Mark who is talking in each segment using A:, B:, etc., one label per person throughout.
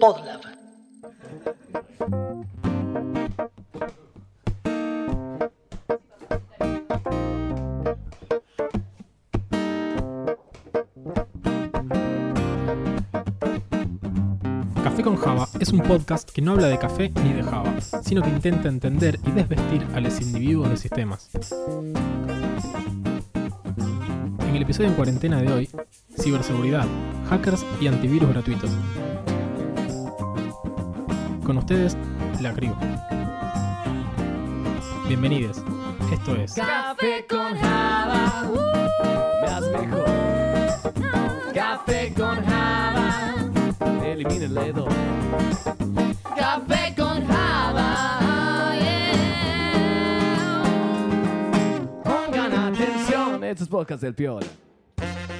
A: Podlab.
B: Café con Java es un podcast que no habla de café ni de Java, sino que intenta entender y desvestir a los individuos de sistemas. En el episodio en cuarentena de hoy, ciberseguridad, hackers y antivirus gratuitos. Con ustedes, la CRIO. Bienvenidos. Esto es
C: Café con Java, uh, mejor. Café con Java, elimina el dedo. Café con Java, yeah. Pongan atención, estos podcasts del Piola.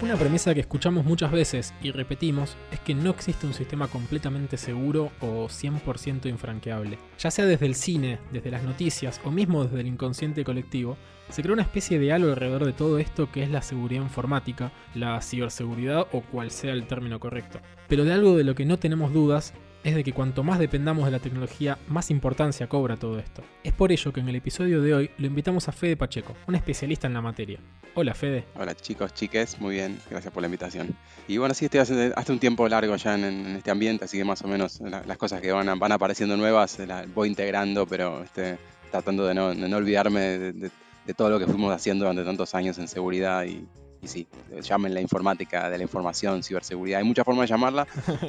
B: Una premisa que escuchamos muchas veces y repetimos es que no existe un sistema completamente seguro o 100% infranqueable. Ya sea desde el cine, desde las noticias o mismo desde el inconsciente colectivo, se creó una especie de halo alrededor de todo esto que es la seguridad informática, la ciberseguridad o cual sea el término correcto. Pero de algo de lo que no tenemos dudas es de que cuanto más dependamos de la tecnología, más importancia cobra todo esto. Es por ello que en el episodio de hoy lo invitamos a Fede Pacheco, un especialista en la materia. Hola Fede.
D: Hola chicos, chiques, muy bien, gracias por la invitación. Y bueno, sí, estoy hace, hace un tiempo largo ya en, este ambiente, así que más o menos la- las cosas que van, van apareciendo nuevas eh, las voy integrando, pero este, tratando de no, olvidarme de todo lo que fuimos haciendo durante tantos años en seguridad y, y sí, llamen la informática de la información, ciberseguridad, hay muchas formas de llamarla.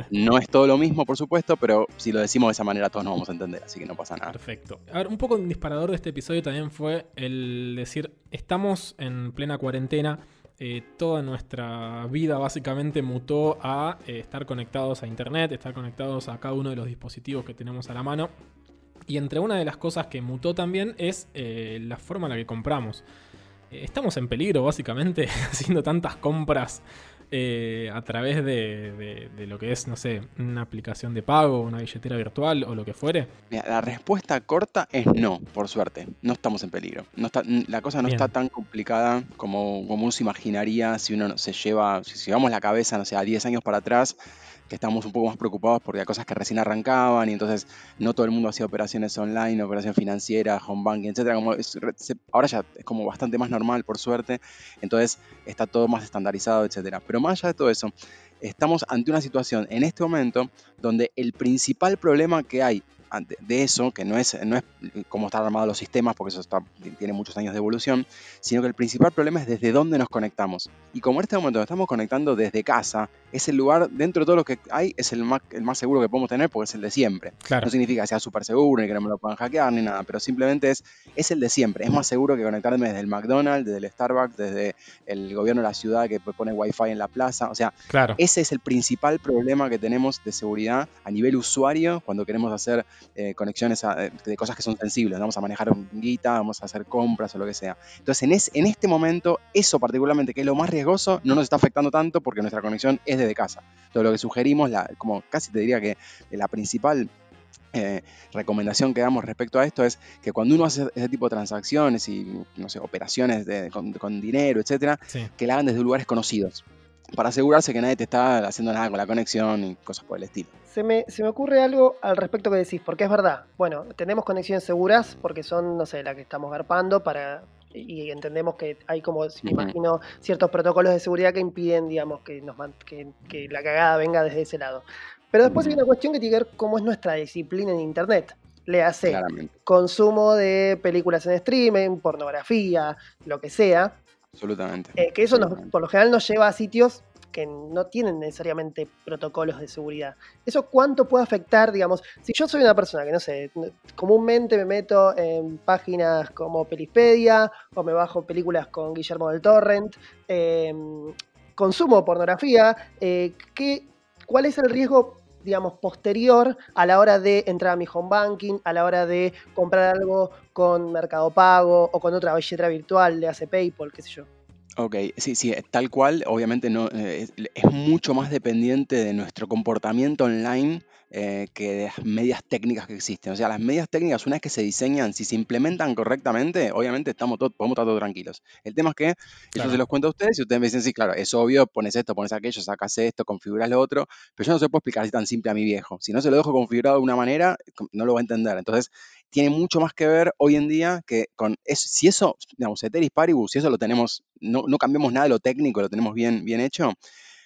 D: No es todo lo mismo, por supuesto, pero si lo decimos de esa manera todos nos vamos a entender, así que no pasa nada.
B: Perfecto. A ver, un poco un disparador de este episodio también fue el decir, estamos en plena cuarentena, eh, toda nuestra vida básicamente mutó a eh, estar conectados a Internet, estar conectados a cada uno de los dispositivos que tenemos a la mano. Y entre una de las cosas que mutó también es eh, la forma en la que compramos. Estamos en peligro básicamente haciendo tantas compras eh, a través de, de- de lo que es, no sé, una aplicación de pago, una billetera virtual o lo que fuere.
D: Mira, la respuesta corta es no, por suerte. No estamos en peligro. No está, la cosa no
B: Bien.
D: está tan complicada como, como uno se imaginaría si uno no- se lleva, si llevamos la cabeza, no sé, a 10 años para atrás, que estamos un poco más preocupados porque hay cosas que recién arrancaban y entonces no todo el mundo hacía operaciones online, operaciones financieras, home banking, etcétera. Como es- ahora ya es como bastante más normal, por suerte. Entonces está todo más estandarizado, etcétera. Pero más allá de todo eso, estamos ante una situación en este momento donde el principal problema que hay de eso, que no es, no es cómo están armados los sistemas, porque eso tiene muchos años de evolución, sino que el principal problema es desde dónde nos conectamos. Y como en este momento nos estamos conectando desde casa, es el lugar, dentro de todo lo que hay, es el más, el más seguro que podemos tener porque es el de siempre.
B: Claro.
D: No significa que sea súper seguro, ni que no me lo puedan hackear, ni nada, pero simplemente es, es el de siempre. Es más seguro que conectarme desde el McDonald's, desde el Starbucks, desde el gobierno de la ciudad que pone Wi-Fi en la plaza. O sea,
B: Claro.
D: ese es el principal problema que tenemos de seguridad a nivel usuario cuando queremos hacer eh, conexiones a- eh, de cosas que son sensibles. Vamos a manejar un guita, vamos a hacer compras o lo que sea. Entonces, en, es- en este momento, eso particularmente, que es lo más riesgoso, no nos está afectando tanto porque nuestra conexión es desde casa. Todo lo que sugerimos, la, como casi te diría que la principal eh, recomendación que damos respecto a esto es que cuando uno hace ese tipo de transacciones y, no sé, operaciones de- con, con dinero, etcétera,
B: Sí.
D: que la hagan desde lugares conocidos. Para asegurarse que nadie te está haciendo nada con la conexión y cosas por el estilo.
A: Se me, se me ocurre algo al respecto que decís, porque es verdad. Bueno, tenemos conexiones seguras porque son, no sé, las que estamos garpando para. Y entendemos que hay como, me imagino, ciertos protocolos de seguridad que impiden, digamos, que, nos, que, que la cagada venga desde ese lado. Pero después hay una cuestión que tiene que ver cómo es nuestra disciplina en Internet. Le hace
D: Claramente,
A: consumo de películas en streaming, pornografía, lo que sea.
D: absolutamente.
A: Eh, que eso nos- por lo general nos lleva a sitios que no tienen necesariamente protocolos de seguridad. ¿Eso cuánto puede afectar, digamos, si yo soy una persona que, no sé, comúnmente me meto en páginas como Pelispedia o me bajo películas con Guillermo del Torrent, eh, consumo pornografía, eh, ¿qué, ¿cuál es el riesgo, digamos, posterior a la hora de entrar a mi home banking, a la hora de comprar algo con Mercado Pago o con otra billetera virtual, le hace PayPal, qué sé yo?
D: Ok, sí, sí, tal cual, obviamente no, eh, es mucho más dependiente de nuestro comportamiento online eh, que de las medias técnicas que existen. O sea, las medias técnicas, una vez que se diseñan, si se implementan correctamente, obviamente estamos todos, podemos estar todos tranquilos. El tema es que yo
B: Claro.
D: se los cuento a ustedes y ustedes me dicen, sí, claro, es obvio, pones esto, pones aquello, sacas esto, configuras lo otro, pero yo no se lo puedo explicar así tan simple a mi viejo. Si no se lo dejo configurado de una manera, no lo va a entender. Entonces, tiene mucho más que ver hoy en día que con eso, si eso, digamos, Ceteris Paribus, si eso lo tenemos, no, no cambiamos nada de lo técnico, lo tenemos bien, bien hecho,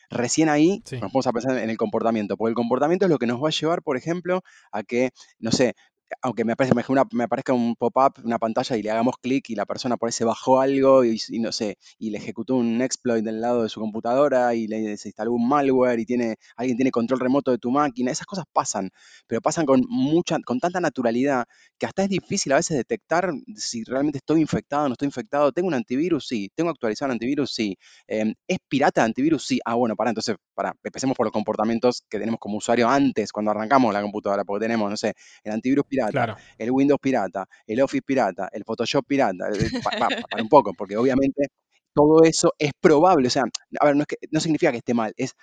D: recién ahí
B: Sí.
D: nos vamos a pensar en el comportamiento, porque el comportamiento es lo que nos va a llevar, por ejemplo, a que, no sé, aunque me aparezca, me me aparezca un pop-up, una pantalla y le hagamos clic y la persona por ahí se bajó algo y, no sé, y le ejecutó un exploit del lado de su computadora y le se instaló un malware y tiene, alguien tiene control remoto de tu máquina, esas cosas pasan, pero pasan con mucha, con tanta naturalidad que hasta es difícil a veces detectar si realmente estoy infectado no estoy infectado. ¿Tengo un antivirus? Sí. ¿Tengo actualizado el antivirus? Sí. Em, ¿Es pirata el antivirus? Sí. Ah, bueno, para, entonces, para, empecemos por los comportamientos que tenemos como usuario antes, cuando arrancamos la computadora, porque tenemos, no sé, el antivirus pirata,
B: Claro.
D: el Windows pirata, el Office pirata, el Photoshop pirata. eh, pa- pa- pa- para un poco, porque obviamente todo eso es probable. O sea, a ver, no, es que, no significa que esté mal, es,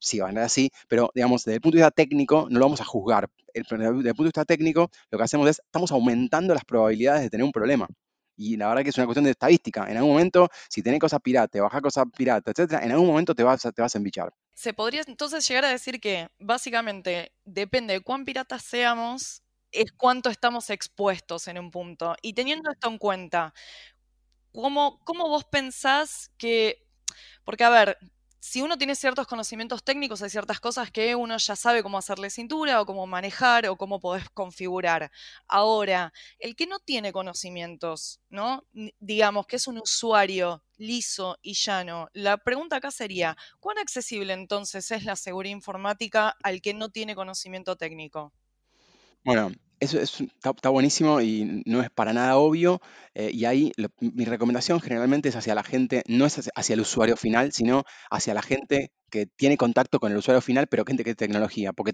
D: sí, va a así, pero digamos, desde el punto de vista técnico, no lo vamos a juzgar. El- desde el punto de vista técnico, lo que hacemos es, estamos aumentando las probabilidades de tener un problema. Y la verdad que es una cuestión de estadística. En algún momento, si tenés cosas pirata, bajás cosas pirata, etcétera, en algún momento te vas, a- te vas a embichar.
E: Se podría entonces llegar a decir que básicamente depende de cuán piratas seamos, es cuánto estamos expuestos en un punto. Y teniendo esto en cuenta, ¿cómo, cómo vos pensás que... Porque, a ver, si uno tiene ciertos conocimientos técnicos, hay ciertas cosas que uno ya sabe cómo hacerle cintura o cómo manejar o cómo podés configurar. Ahora, el que no tiene conocimientos, ¿no? Digamos que es un usuario liso y llano. La pregunta acá sería, ¿cuán accesible entonces es la seguridad informática al que no tiene conocimiento técnico?
D: Bueno, eso es, está, está buenísimo y no es para nada obvio. eh, y ahí lo- mi recomendación generalmente es hacia la gente, no es hacia, hacia el usuario final, sino hacia la gente que tiene contacto con el usuario final, pero gente que es tecnología. Porque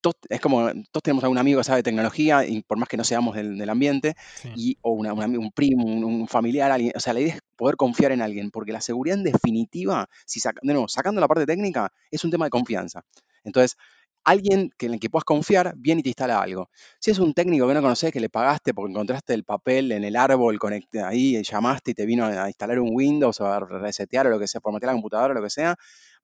D: todos, es como, todos tenemos algún amigo que sabe de tecnología, y por más que no seamos del, del ambiente,
B: Sí.
D: y, o una- un ami- un primo, un, un familiar, alguien. O sea, la idea es poder confiar en alguien, porque la seguridad en definitiva, si saca- de nuevo, sacando la parte técnica, es un tema de confianza. Entonces, alguien que, en el que puedas confiar viene y te instala algo. Si es un técnico que no conoces, que le pagaste porque encontraste el papel en el árbol, ahí, llamaste y te vino a instalar un Windows o a resetear o lo que sea, formatear la computadora o lo que sea,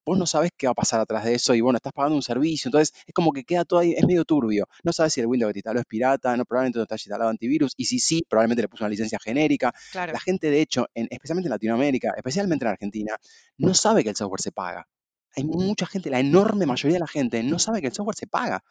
D: vos no sabes qué va a pasar atrás de eso y bueno, estás pagando un servicio, entonces es como que queda todo ahí, es medio turbio. No sabes si el Windows que te instaló es pirata, no, probablemente no está instalado antivirus y si sí, probablemente le puso una licencia genérica.
E: Claro.
D: La gente, de hecho, en- especialmente en Latinoamérica, especialmente en Argentina, no sabe que el software se paga. Hay mucha gente, la enorme mayoría de la gente no sabe que el software se paga.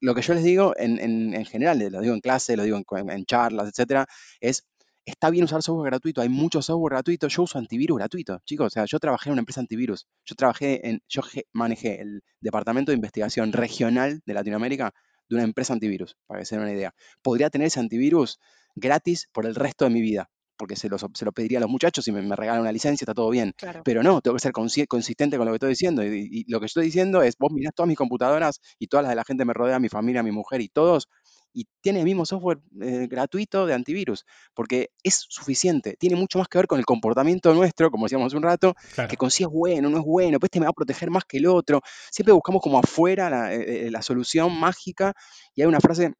D: Lo que yo les digo en, en- en general, lo digo en clase, lo digo en, charlas, etcétera, es, está bien usar software gratuito, hay mucho software gratuito, yo uso antivirus gratuito, chicos, o sea, yo trabajé en una empresa antivirus, yo trabajé en, yo manejé el departamento de investigación regional de Latinoamérica de una empresa antivirus, para que se den una idea. Podría tener ese antivirus gratis por el resto de mi vida, porque se, los- se lo pediría a los muchachos y me, me regalan una licencia, está todo bien.
E: Claro.
D: Pero no, tengo que ser consi- consistente con lo que estoy diciendo. Y, y lo que estoy diciendo es, vos mirás todas mis computadoras y todas las de la gente que me rodea, mi familia, mi mujer y todos, y tiene el mismo software eh, gratuito de antivirus, porque es suficiente. Tiene mucho más que ver con el comportamiento nuestro, como decíamos hace un rato,
B: Claro.
D: que con si es bueno, no es bueno, pues este me va a proteger más que el otro. Siempre buscamos como afuera la, eh, eh, la solución mágica. Y hay una frase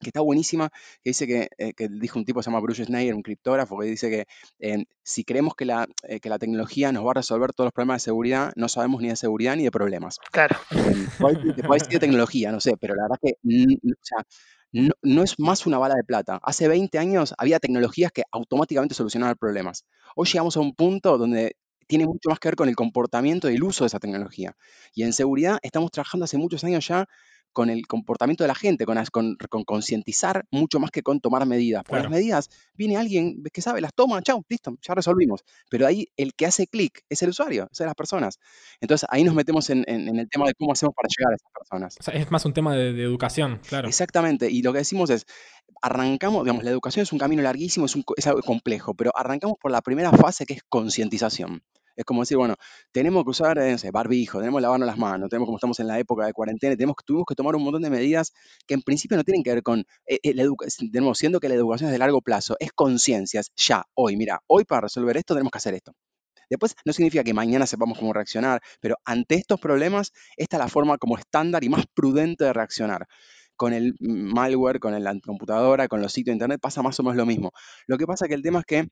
D: que está buenísima, que dice que, eh, que dijo un tipo que se llama Bruce Schneier, un criptógrafo, que dice que eh, si creemos que la, eh, que la tecnología nos va a resolver todos los problemas de seguridad, no sabemos ni de seguridad ni de problemas.
A: Claro.
D: Eh, puede decir- te puede decir de tecnología, no sé, pero la verdad que o sea, no, no es más una bala de plata. Hace 20 años había tecnologías que automáticamente solucionaban problemas. Hoy llegamos a un punto donde tiene mucho más que ver con el comportamiento y el uso de esa tecnología. Y en seguridad estamos trabajando hace muchos años ya con el comportamiento de la gente, con, concientizar mucho más que con tomar medidas.
B: Claro.
D: las medidas, viene alguien que sabe, las toma, chau, listo, ya resolvimos. Pero ahí el que hace clic es el usuario, son las personas. Entonces ahí nos metemos en, en- en el tema de cómo hacemos para llegar a esas personas.
B: O sea, es más un tema de, de educación, claro.
D: Exactamente, y lo que decimos es, arrancamos, digamos, la educación es un camino larguísimo, es, un co- es algo complejo, pero arrancamos por la primera fase que es concientización. Es como decir, bueno, tenemos que usar, eh, no barbijo, tenemos que lavarnos las manos, tenemos como estamos en la época de cuarentena, tenemos, tuvimos que tomar un montón de medidas que en principio no tienen que ver con, eh, eh, nuevo, siendo que la educación es de largo plazo, es conciencias, ya, hoy, mira, hoy para resolver esto tenemos que hacer esto. Después no significa que mañana sepamos cómo reaccionar, pero ante estos problemas, esta es la forma como estándar y más prudente de reaccionar con el malware, con la computadora, con los sitios de internet, pasa más o menos lo mismo. Lo que pasa que el tema es que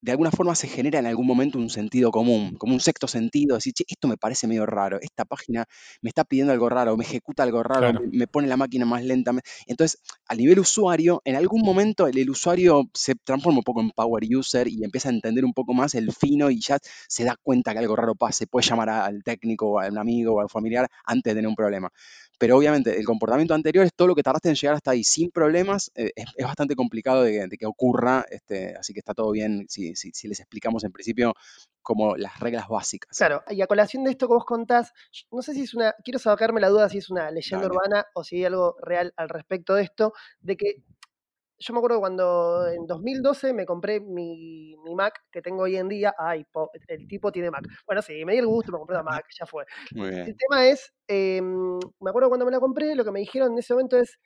D: de alguna forma se genera en algún momento un sentido común, como un sexto sentido, decir, che, esto me parece medio raro, esta página me está pidiendo algo raro, me ejecuta algo raro,
B: Claro.
D: me, pone la máquina más lenta. Entonces, a nivel usuario, en algún momento el, el usuario se transforma un poco en power user y empieza a entender un poco más el fino y ya se da cuenta que algo raro pase, puede llamar a- al técnico o a un amigo o al familiar antes de tener un problema. Pero obviamente el comportamiento anterior es todo lo que tardaste en llegar hasta ahí sin problemas, eh, es, es bastante complicado de, que- de que ocurra, este, así que está todo bien si, si- si les explicamos en principio como las reglas básicas.
A: Claro, y a colación de esto que vos contás, no sé si es una, quiero sacarme la duda si es una leyenda
D: Dale.
A: urbana o si hay algo real al respecto de esto, de que yo me acuerdo cuando en 2012 me compré mi, mi Mac que tengo hoy en día, ay, po- el tipo tiene Mac. Bueno, sí, me di el gusto, me compré una Mac, ya fue.
D: Muy
A: El tema es, em, me acuerdo cuando me la compré, lo que me dijeron en ese momento es,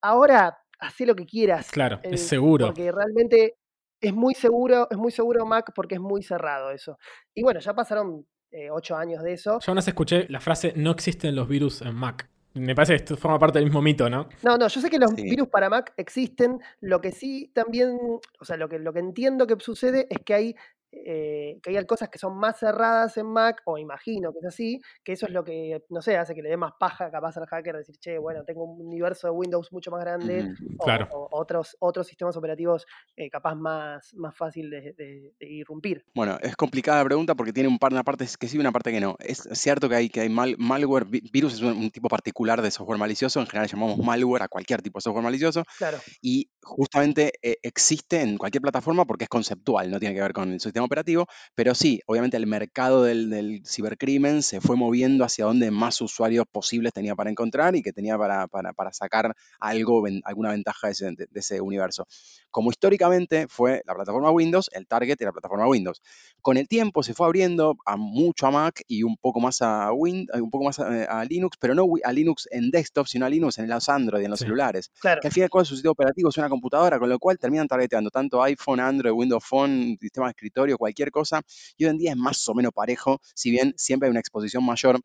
A: ahora hacé lo que quieras.
B: Claro, es
A: eh,
B: seguro.
A: Porque realmente es muy seguro, es muy seguro Mac porque es muy cerrado eso. Y bueno, ya pasaron eh, ocho años de eso.
B: Yo vez escuché la frase no existen los virus en Mac. Me parece que esto forma parte del mismo mito, ¿no?
A: No, no, yo sé que los
D: Sí.
A: virus para Mac existen. Lo que sí también, o sea, lo que, lo que entiendo que sucede es que hay, eh, que hay cosas que son más cerradas en Mac, o imagino que es así, que eso es lo que, no sé, hace que le dé más paja capaz al hacker decir, che, bueno, tengo un universo de Windows mucho más grande, o,
B: Claro.
A: o otros, otros sistemas operativos eh, capaz más, más fácil de, de- de irrumpir.
D: Bueno, es complicada la pregunta porque tiene un par, una parte que sí y una parte que no. Es cierto que hay, que hay mal- malware, vi- virus es un, un tipo particular de software malicioso, en general llamamos malware a cualquier tipo de software malicioso,
A: Claro,
D: y justamente eh, existe en cualquier plataforma porque es conceptual, no tiene que ver con el sistema operativo, pero sí, obviamente el mercado del, del cibercrimen se fue moviendo hacia donde más usuarios posibles tenía para encontrar y que tenía para, para- para sacar algo, ven- alguna ventaja de ese, de- de ese universo. Como históricamente fue la plataforma Windows, el target era la plataforma Windows. Con el tiempo se fue abriendo a mucho a Mac y un poco más a Win, eh, un poco más a, a Linux, pero no a Linux en desktop, sino a Linux en los Android, en los
B: Sí.
D: celulares
A: claro.
D: que al fin y al cabo su sistema operativo es una computadora, con lo cual terminan targeteando tanto iPhone, Android, Windows Phone, sistema de escritorio, cualquier cosa, y hoy en día es más o menos parejo, si bien siempre hay una exposición mayor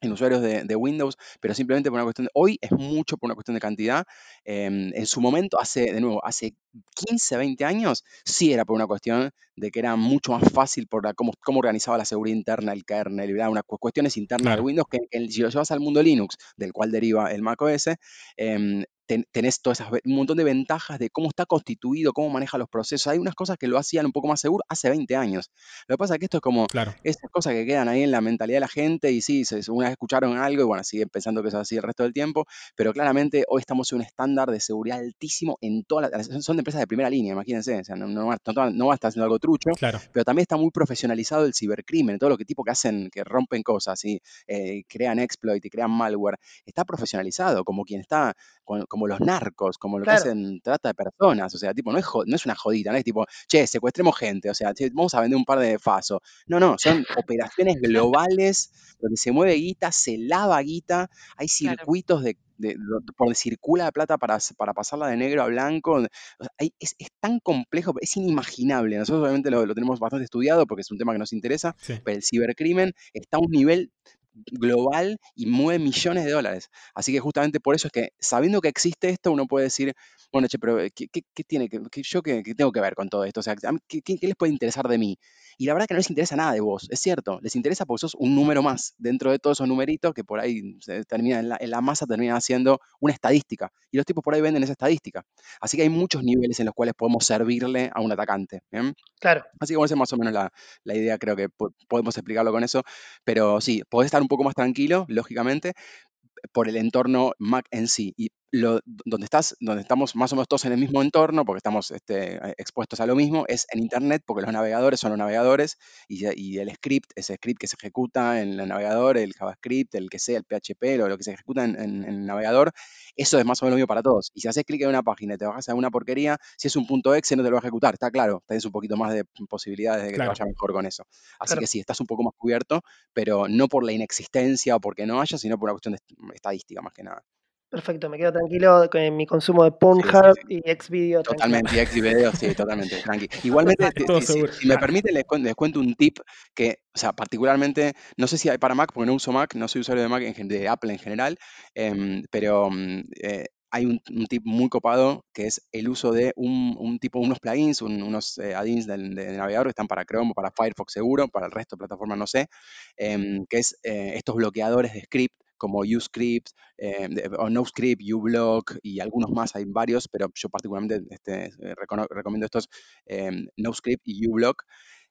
D: en usuarios de, de Windows, pero simplemente por una cuestión de, hoy es mucho por una cuestión de cantidad. Em, en su momento, hace, de nuevo, hace 15, 20 años, sí era por una cuestión de que era mucho más fácil por la- cómo, cómo organizaba la seguridad interna, el kernel, y bla, unas cu- cuestiones internas
B: Claro.
D: de Windows que, que si lo llevas al mundo Linux, del cual deriva el macOS, em, ten- tenés todas esas, un montón de ventajas de cómo está constituido, cómo maneja los procesos. Hay unas cosas que lo hacían un poco más seguro hace 20 años. Lo que pasa es que esto es como
B: Claro.
D: esas cosas que quedan ahí en la mentalidad de la gente y sí, se, una vez escucharon algo y bueno, siguen pensando que es así el resto del tiempo, pero claramente hoy estamos en un estándar de seguridad altísimo en todas las... Son de empresas de primera línea, imagínense, o sea, no, no, no, no va a estar haciendo algo trucho,
B: Claro.
D: pero también está muy profesionalizado el cibercrimen, todo lo que tipo que hacen, que rompen cosas y eh, crean exploit y crean malware, está profesionalizado, como quien está, como los narcos, como lo
A: Claro.
D: que hacen trata de personas, o sea, tipo, no es, jo- no es una jodita, no es tipo, che, secuestremos gente, o sea, che, vamos a vender un par de fasos. No, no, son operaciones globales donde se mueve guita, se lava guita, hay
E: Claro.
D: circuitos de, de- por donde circula la plata para, para pasarla de negro a blanco. donde- o sea, hay- es, es tan complejo, es inimaginable. Nosotros obviamente lo, lo tenemos bastante estudiado porque es un tema que nos interesa,
B: Sí.
D: pero el cibercrimen está a un nivel global y mueve millones de dólares. Así que justamente por eso es que sabiendo que existe esto, uno puede decir, bueno, che, pero ¿qué, qué- qué tiene que, yo qué, tengo que ver con todo esto? O sea, a mí, ¿qué, qué- qué les puede interesar de mí? Y la verdad que no les interesa nada de vos, es cierto, les interesa porque sos un número más dentro de todos esos numeritos que por ahí se termina en la, en la masa termina siendo una estadística. Y los tipos por ahí venden esa estadística. Así que hay muchos niveles en los cuales podemos servirle a un atacante. ¿bien?
A: Claro,
D: Así que bueno, esa es más o menos la, la idea, creo que po- podemos explicarlo con eso. Pero sí, podés estar un poco más tranquilo, lógicamente, por el entorno Mac en sí. Y lo, donde, estás, donde estamos más o menos todos en el mismo entorno, porque estamos este, eh, expuestos a lo mismo, es en Internet, porque los navegadores son los navegadores y, el script, ese script que se ejecuta en el navegador, el JavaScript, el que sea, el PHP, lo, lo que se ejecuta en, en- en el navegador, eso es más o menos lo mismo para todos. Y si haces clic en una página y te bajas a una porquería, si es un punto exe no te lo va a ejecutar, está claro, tenés un poquito más de posibilidades de que
B: Claro.
D: te vaya mejor con eso. Así
A: Claro.
D: que sí, estás un poco más cubierto, pero no por la inexistencia o porque no haya, sino por una cuestión de est- estadística más que nada.
A: Perfecto, me quedo tranquilo con mi consumo de Pornhub
D: sí,
A: y Xvideo.
D: Totalmente, y Xvideo, sí, totalmente, tranqui. Igualmente, si, me permite, les, cuen- les cuento un tip que, o sea, particularmente, no sé si hay para Mac, porque no uso Mac, no soy usuario de Mac, de Apple en general, em, pero mm, eh, hay un, un tip muy copado que es el uso de un, un tipo, unos plugins, un- unos eh, add-ins del, del navegador que están para Chrome o para Firefox seguro, para el resto de plataformas no sé, em, que es eh, estos bloqueadores de script como UScript de- o NoScript, uBlock y algunos más, hay varios, pero yo particularmente este, recomiendo estos em, NoScript y uBlock,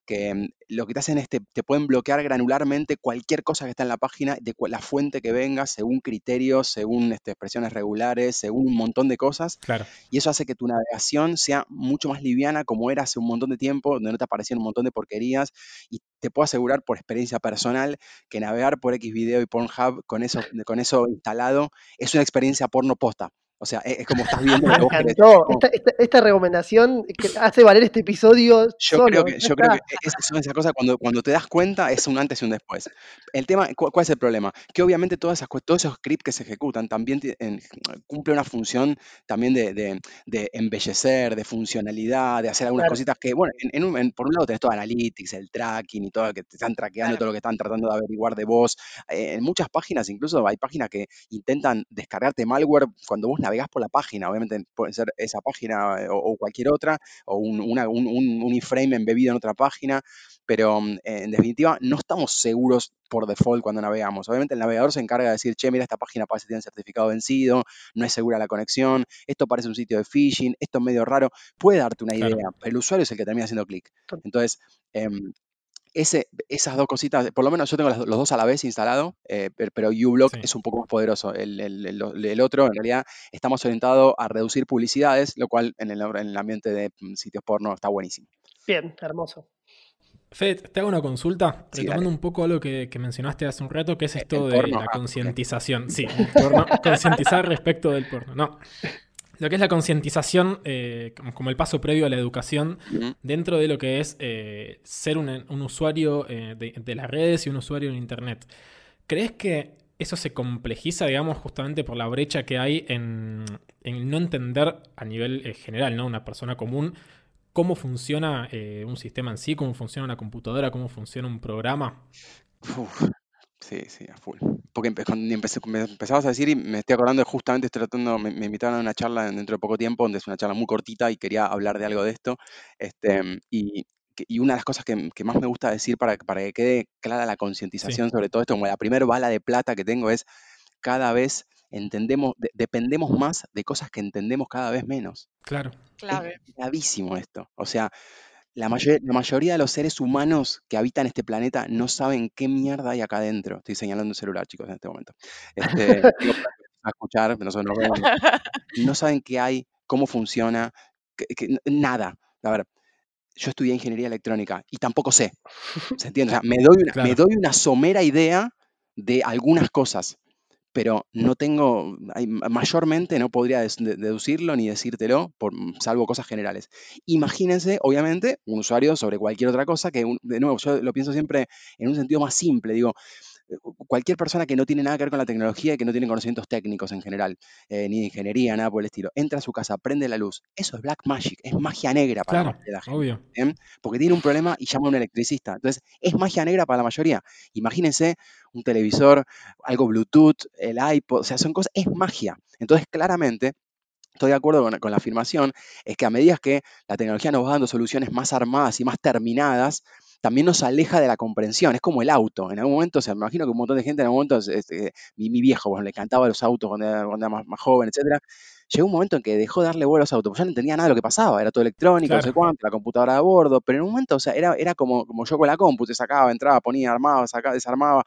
D: que em, lo que te hacen es te, te pueden bloquear granularmente cualquier cosa que está en la página, de la fuente que venga, según criterios, según este, expresiones regulares, según un montón de cosas,
B: Claro.
D: y eso hace que tu navegación sea mucho más liviana como era hace un montón de tiempo, donde no te aparecían un montón de porquerías, y te puedo asegurar por experiencia personal que navegar por Xvideo y Pornhub con eso, con eso instalado es una experiencia porno posta. O sea, es, es como estás viendo lo
A: Me encantó.
D: Como-
A: Esta, esta- esta recomendación que hace valer este episodio
D: Yo
A: solo.
D: creo que, yo creo
A: está.
D: que es, son esas cosas cuando, cuando te das cuenta es un antes y un después. El tema, ¿cu- ¿cuál es el problema? Que obviamente todas esas, todos esos scripts que se ejecutan también en- cumple una función también de, de- de embellecer, de funcionalidad, de hacer algunas
A: Claro.
D: cositas que, bueno, en, en un- en- por un lado tenés todo analytics, el tracking y todo, que te están traqueando
E: Claro.
D: todo lo que están tratando de averiguar de vos. Eh, en muchas páginas, incluso hay páginas que intentan descargarte malware cuando vos navegás por la página. Obviamente puede ser esa página eh, o, o cualquier otra, o un, una- un, un- un iframe embebido en otra página, pero mm, en definitiva no estamos seguros por default cuando navegamos. Obviamente el navegador se encarga de decir, che, mira, esta página parece que tiene certificado vencido, no es segura la conexión, esto parece un sitio de phishing, esto es medio raro, puede darte una
B: Claro.
D: idea, pero el usuario es el que termina haciendo clic. Entonces, em, ese, esas dos cositas, por lo menos yo tengo los dos a la vez instalado, eh, per- pero uBlock
B: Sí.
D: es un poco más poderoso. El, el- el- el otro, en realidad, estamos orientados a reducir publicidades, lo cual en el, en el ambiente de mm, sitios porno está buenísimo.
A: Bien, hermoso.
B: Fede, te hago una consulta,
D: Sí,
B: retomando
D: dale.
B: un poco algo que, que mencionaste hace un rato, que es
D: ¿El
B: esto de
D: porno?
B: la
D: Ah,
B: concientización. Sí, concientizar respecto del porno. No. Lo que es la concientización eh, como, el paso previo a la educación dentro de lo que es eh, ser un, un usuario eh, de, de las redes y un usuario en Internet. ¿Crees que eso se complejiza, digamos, justamente por la brecha que hay en, en no entender a nivel general, ¿no? Una persona común, cómo funciona un sistema en sí, cómo funciona una computadora, cómo funciona un programa?
D: Uf, sí, sí, a full. Porque empe- cuando empecé- me empezabas a decir y me estoy acordando de justamente estoy tratando, me, me invitaron a una charla dentro de poco tiempo, donde es una charla muy cortita y quería hablar de algo de esto. Este, y, que- y una de las cosas que, que más me gusta decir para, para que quede clara la concientización sobre todo esto, como la primera bala de plata que tengo es cada vez entendemos, de- dependemos más de cosas que entendemos cada vez menos.
B: Claro.
E: Clave.
D: Es gravísimo esto. O sea, la, mayor- la mayoría de los seres humanos que habitan este planeta no saben qué mierda hay acá adentro. Estoy señalando un celular, chicos, en este momento. Este, a escuchar, nosotros nos vemos. No saben qué hay, cómo funciona, que- nada. A ver, yo estudié ingeniería electrónica y tampoco sé. ¿Se entiende? O sea, me doy una, me doy una somera idea de algunas cosas, pero no tengo, mayormente no podría deducirlo ni decírtelo, por, salvo cosas generales. Imagínense, obviamente, un usuario sobre cualquier otra cosa, que de nuevo, yo lo pienso siempre en un sentido más simple, digo, cualquier persona que no tiene nada que ver con la tecnología y que no tiene conocimientos técnicos en general, eh, ni de ingeniería, nada por el estilo, entra a su casa, prende la luz, eso es black magic, es magia negra para la
B: Claro,
D: gente.
B: obvio.
D: Porque tiene un problema y llama a un electricista. Entonces, es magia negra para la mayoría. Imagínense un televisor, algo Bluetooth, el iPod, o sea, son cosas, es magia. Entonces, claramente, estoy de acuerdo con, con la afirmación, es que a medida que la tecnología nos va dando soluciones más armadas y más terminadas, también nos aleja de la comprensión. Es como el auto. En algún momento, o sea, me imagino que un montón de gente en algún momento, este, mi, mi viejo, bueno, le encantaba los autos cuando era, cuando era más, más joven, etcétera. Llegó un momento en que dejó de darle vuelo a los autos, porque ya no entendía nada de lo que pasaba, era todo electrónico, no sé cuánto, la computadora de bordo, pero en un momento, o sea, era, era como, como yo con la compu, te sacaba, entraba, ponía, armaba, sacaba, desarmaba,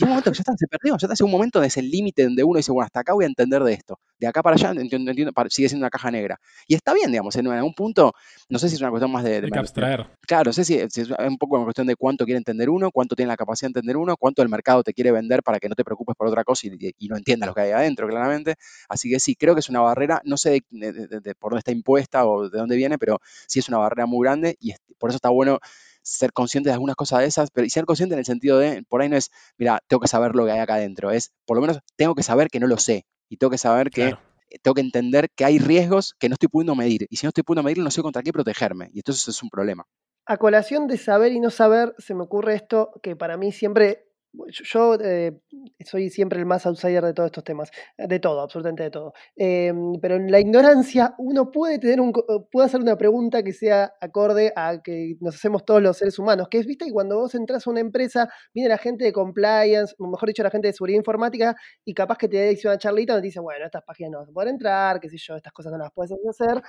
D: y un momento que ya está, se perdió, ya está, hace un momento es el límite donde uno dice, bueno, hasta acá voy a entender de esto, de acá para allá entiendo, entiendo, para- sigue siendo una caja negra. Y está bien, digamos, en algún punto, no sé si es una cuestión más de... de
B: Hay que
D: de-
B: abstraer.
D: Claro, no sé si, si es un poco una cuestión de cuánto quiere entender uno, cuánto tiene la capacidad de entender uno, cuánto el mercado te quiere vender para que no te preocupes por otra cosa y, no entiendas lo que hay adentro, claramente. Así que sí, creo que es una barrera, no sé de, por dónde está impuesta o de dónde viene, pero sí es una barrera muy grande y por eso está bueno ser consciente de algunas cosas de esas, pero y ser consciente en el sentido de, por ahí no es, mira, tengo que saber lo que hay acá adentro, es, por lo menos, tengo que saber que no lo sé. y tengo que saber que
B: Claro.
D: eh, tengo que entender que hay riesgos que no estoy pudiendo medir. Y si no estoy pudiendo medir, no sé contra qué protegerme. Y entonces es un problema.
A: A colación de saber y no saber, se me ocurre esto que para mí siempre, yo, eh, soy siempre el más outsider de todos estos temas, de todo, absolutamente de todo. Em, pero en la ignorancia uno puede tener un, eh, puede hacer una pregunta que sea acorde a que nos hacemos todos los seres humanos, que es, viste, que cuando vos entras a una empresa, viene la gente de compliance, o mejor dicho, la gente de seguridad informática, y capaz que te dice una charlita donde te dice, bueno, estas páginas no vas a poder entrar, qué sé yo, estas cosas no las puedes hacer.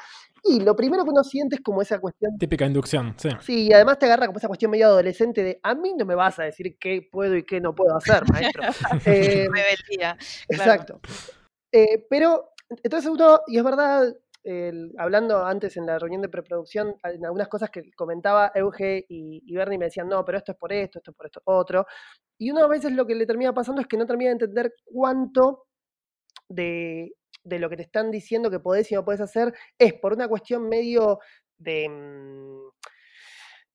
A: Y lo primero que uno siente es como esa cuestión
B: Típica inducción, sí.
A: Sí, y además te agarra como esa cuestión medio adolescente de a mí no me vas a decir qué puedo y qué no puedo hacer, maestro. Eh,
E: Rebeldía.
A: exacto. Eh, pero, entonces uno, y es verdad, el- hablando antes en la reunión de preproducción, en algunas cosas que comentaba Euge y, y Bernie me decían, no, pero esto es por esto, esto es por esto otro. Y uno a veces lo que le termina pasando es que no termina de entender cuánto de, de lo que te están diciendo que podés y no podés hacer es por una cuestión medio de, mm,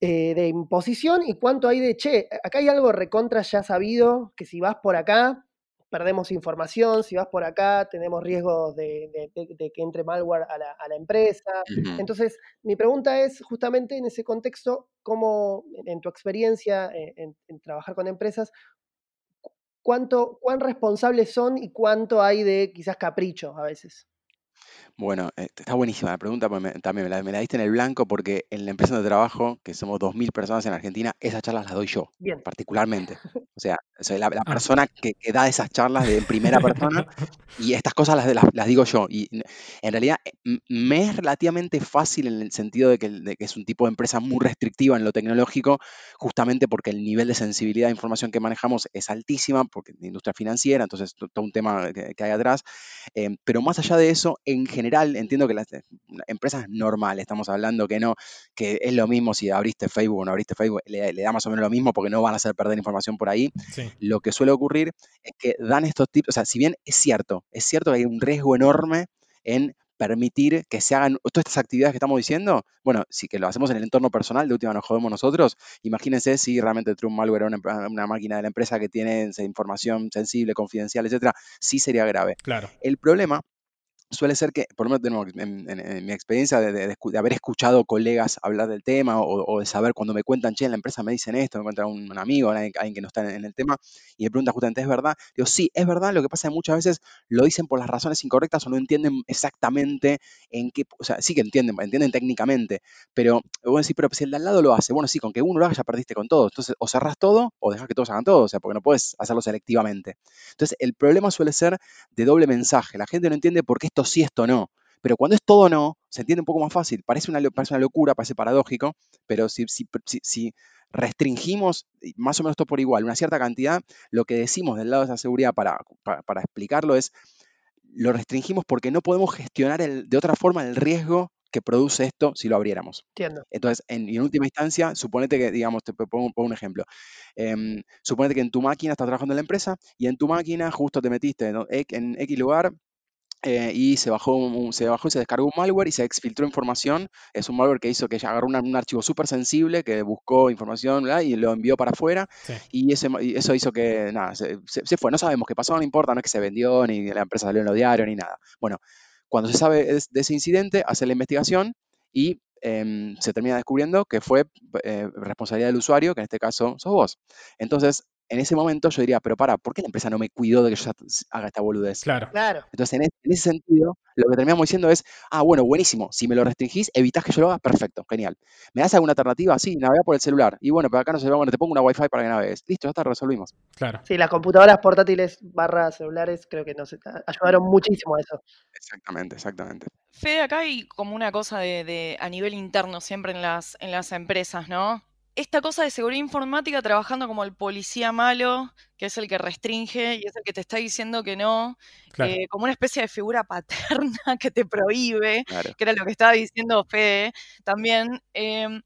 A: eh, de imposición y cuánto hay de, che, acá hay algo recontra ya sabido, que si vas por acá, perdemos información, si vas por acá, tenemos riesgos de, de- de- de que entre malware a la, a la empresa. Entonces, mi pregunta es justamente en ese contexto, ¿cómo, en, tu experiencia eh, en, en trabajar con empresas, cu- cuánto, cuán responsables son y cuánto hay de quizás capricho a veces?
D: Bueno, eh, está buenísima la pregunta, porque me- también me la, me la diste en el blanco porque en la empresa donde trabajo, que somos 2.000 personas en Argentina, esas charlas las doy yo,
A: Bien.
D: particularmente. O sea, soy la, la
B: Ah.
D: persona que, que da esas charlas de en primera persona y estas cosas las, las- las digo yo. Y en realidad eh, me es relativamente fácil en el sentido de que, de que es un tipo de empresa muy restrictiva en lo tecnológico, justamente porque el nivel de sensibilidad de información que manejamos es altísima, porque es de industria financiera, entonces to- todo un tema que, que hay atrás. Eh, pero más allá de eso, en general entiendo que las eh, empresas normales, estamos hablando que no, que es lo mismo si abriste Facebook o no abriste Facebook, le, le da más o menos lo mismo porque no van a hacer perder información por ahí
B: Sí.
D: lo que suele ocurrir es que dan estos tips, o sea, si bien es cierto, es cierto que hay un riesgo enorme en permitir que se hagan todas estas actividades que estamos diciendo, bueno, si que lo hacemos en el entorno personal, de última nos jodemos nosotros, imagínense si realmente True Malware era una, una máquina de la empresa que tiene información sensible, confidencial, etcétera, sí sería grave.
B: Claro.
D: El problema suele ser que, por lo menos en, en- en mi experiencia de, de- de haber escuchado colegas hablar del tema o, o de saber cuando me cuentan, che, en la empresa me dicen esto, me cuenta un, un amigo, alguien, que no está en, en el tema, y me pregunta justamente, ¿es verdad? Digo, sí, es verdad, lo que pasa es que muchas veces lo dicen por las razones incorrectas o no entienden exactamente en qué, o sea, sí que entienden, entienden técnicamente, pero vos decís, pero si el de al lado lo hace, bueno, sí, con que uno lo haga ya perdiste con todo, entonces o cerrás todo o dejas que todos hagan todo, o sea, porque no puedes hacerlo selectivamente. Entonces, el problema suele ser de doble mensaje. La gente no entiende por qué esto sí, esto no. Pero cuando es todo no, se entiende un poco más fácil. Parece una, parece una locura, parece paradójico, pero si, si, si- si restringimos más o menos todo por igual, una cierta cantidad, lo que decimos del lado de esa seguridad para, para, para explicarlo es, lo restringimos porque no podemos gestionar el- de otra forma el riesgo que produce esto si lo abriéramos.
A: Entiendo.
D: Entonces, en, en última instancia, suponete que, digamos, te pongo, pongo un ejemplo. Em, suponete que en tu máquina estás trabajando en la empresa y en tu máquina justo te metiste ¿no? e- en X lugar eh, y se bajó, un- se bajó y se descargó un malware y se exfiltró información. Es un malware que hizo que ella agarró una- un archivo súper sensible que buscó información ¿verdad? y lo envió para afuera.
B: Sí.
D: Y, ese ma- y eso hizo que, nada, se, fue. No sabemos qué pasó, no importa, no es que se vendió, ni la empresa salió en los diarios, ni nada. Bueno, cuando se sabe de ese incidente, hace la investigación y em, se termina descubriendo que fue eh, responsabilidad del usuario, que en este caso sos vos. Entonces, en ese momento yo diría, pero para, ¿por qué la empresa no me cuidó de que yo haga esta boludez?
B: Claro.
A: Claro.
D: Entonces, en, es- en ese sentido, lo que terminamos diciendo es, ah, bueno, buenísimo, si me lo restringís, evitás que yo lo haga, perfecto, genial. ¿Me das alguna alternativa? Sí, navega por el celular. Y bueno, pero acá no se ve, bueno, te pongo una Wi-Fi para que navegues. Listo, ya está, resolvimos.
B: Claro.
A: Sí, las computadoras portátiles barra celulares creo que nos ayudaron muchísimo a eso.
D: Exactamente, exactamente.
E: Fede, acá hay como una cosa de, de- a nivel interno siempre en las, en las empresas, ¿no? Esta cosa de seguridad informática trabajando como el policía malo, que es el que restringe y es el que te está diciendo que no,
B: Claro.
E: eh, como una especie de figura paterna que te prohíbe,
D: Claro.
E: que era lo que estaba diciendo Fede también. em,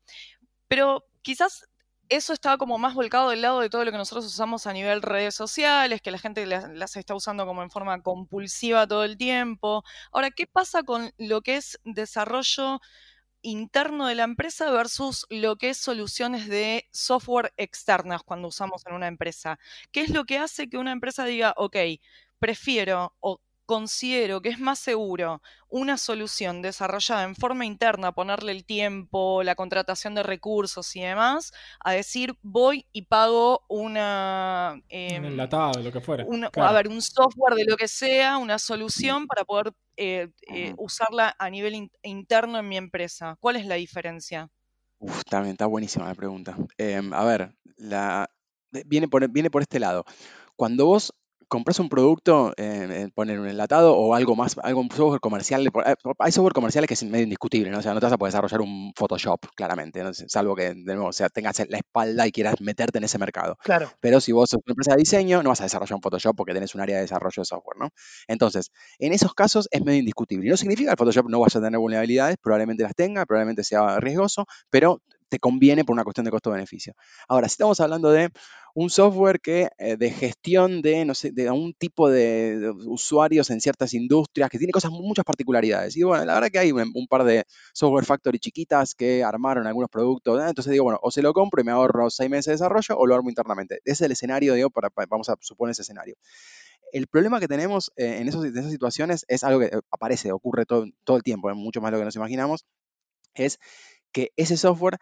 E: pero quizás eso estaba como más volcado del lado de todo lo que nosotros usamos a nivel redes sociales, que la gente las, las está usando como en forma compulsiva todo el tiempo. Ahora, ¿qué pasa con lo que es desarrollo interno de la empresa versus lo que es soluciones de software externas cuando usamos en una empresa? ¿Qué es lo que hace que una empresa diga, ok, prefiero o considero que es más seguro una solución desarrollada en forma interna, ponerle el tiempo, la contratación de recursos y demás, a decir voy y pago una...
B: Un
E: em,
B: enlatado, lo que fuera.
E: una- A ver, un software de lo que sea, una solución para poder eh, eh, usarla a nivel in- interno en mi empresa. ¿Cuál es la diferencia?
D: Uf, también está buenísima la pregunta. Em, a ver, la, de- viene, por, viene por este lado. Cuando vos compras un producto, eh, eh, poner un enlatado o algo más, algo un software comercial, eh, hay software comerciales que es medio indiscutible, ¿no? O sea, no te vas a poder desarrollar un Photoshop, claramente, ¿no? salvo que, de nuevo, o sea, tengas la espalda y quieras meterte en ese mercado.
A: Claro.
D: Pero si vos sos una empresa de diseño, no vas a desarrollar un Photoshop porque tenés un área de desarrollo de software, ¿no? Entonces, en esos casos es medio indiscutible. No significa que el Photoshop no vaya a tener vulnerabilidades, probablemente las tenga, probablemente sea riesgoso, pero te conviene por una cuestión de costo-beneficio. Ahora, si estamos hablando de un software que eh, de gestión de, no sé, de un tipo de, usuarios en ciertas industrias, que tiene cosas, muchas particularidades. Y bueno, la verdad que hay un, par de software factory chiquitas que armaron algunos productos. ¿eh? Entonces digo, bueno, o se lo compro y me ahorro seis meses de desarrollo, o lo armo internamente. Ese es el escenario, digo, para, para- vamos a suponer ese escenario. El problema que tenemos eh, en, esos- en esas situaciones es algo que eh, aparece, ocurre todo, todo el tiempo, es mucho más de lo que nos imaginamos, es que ese software,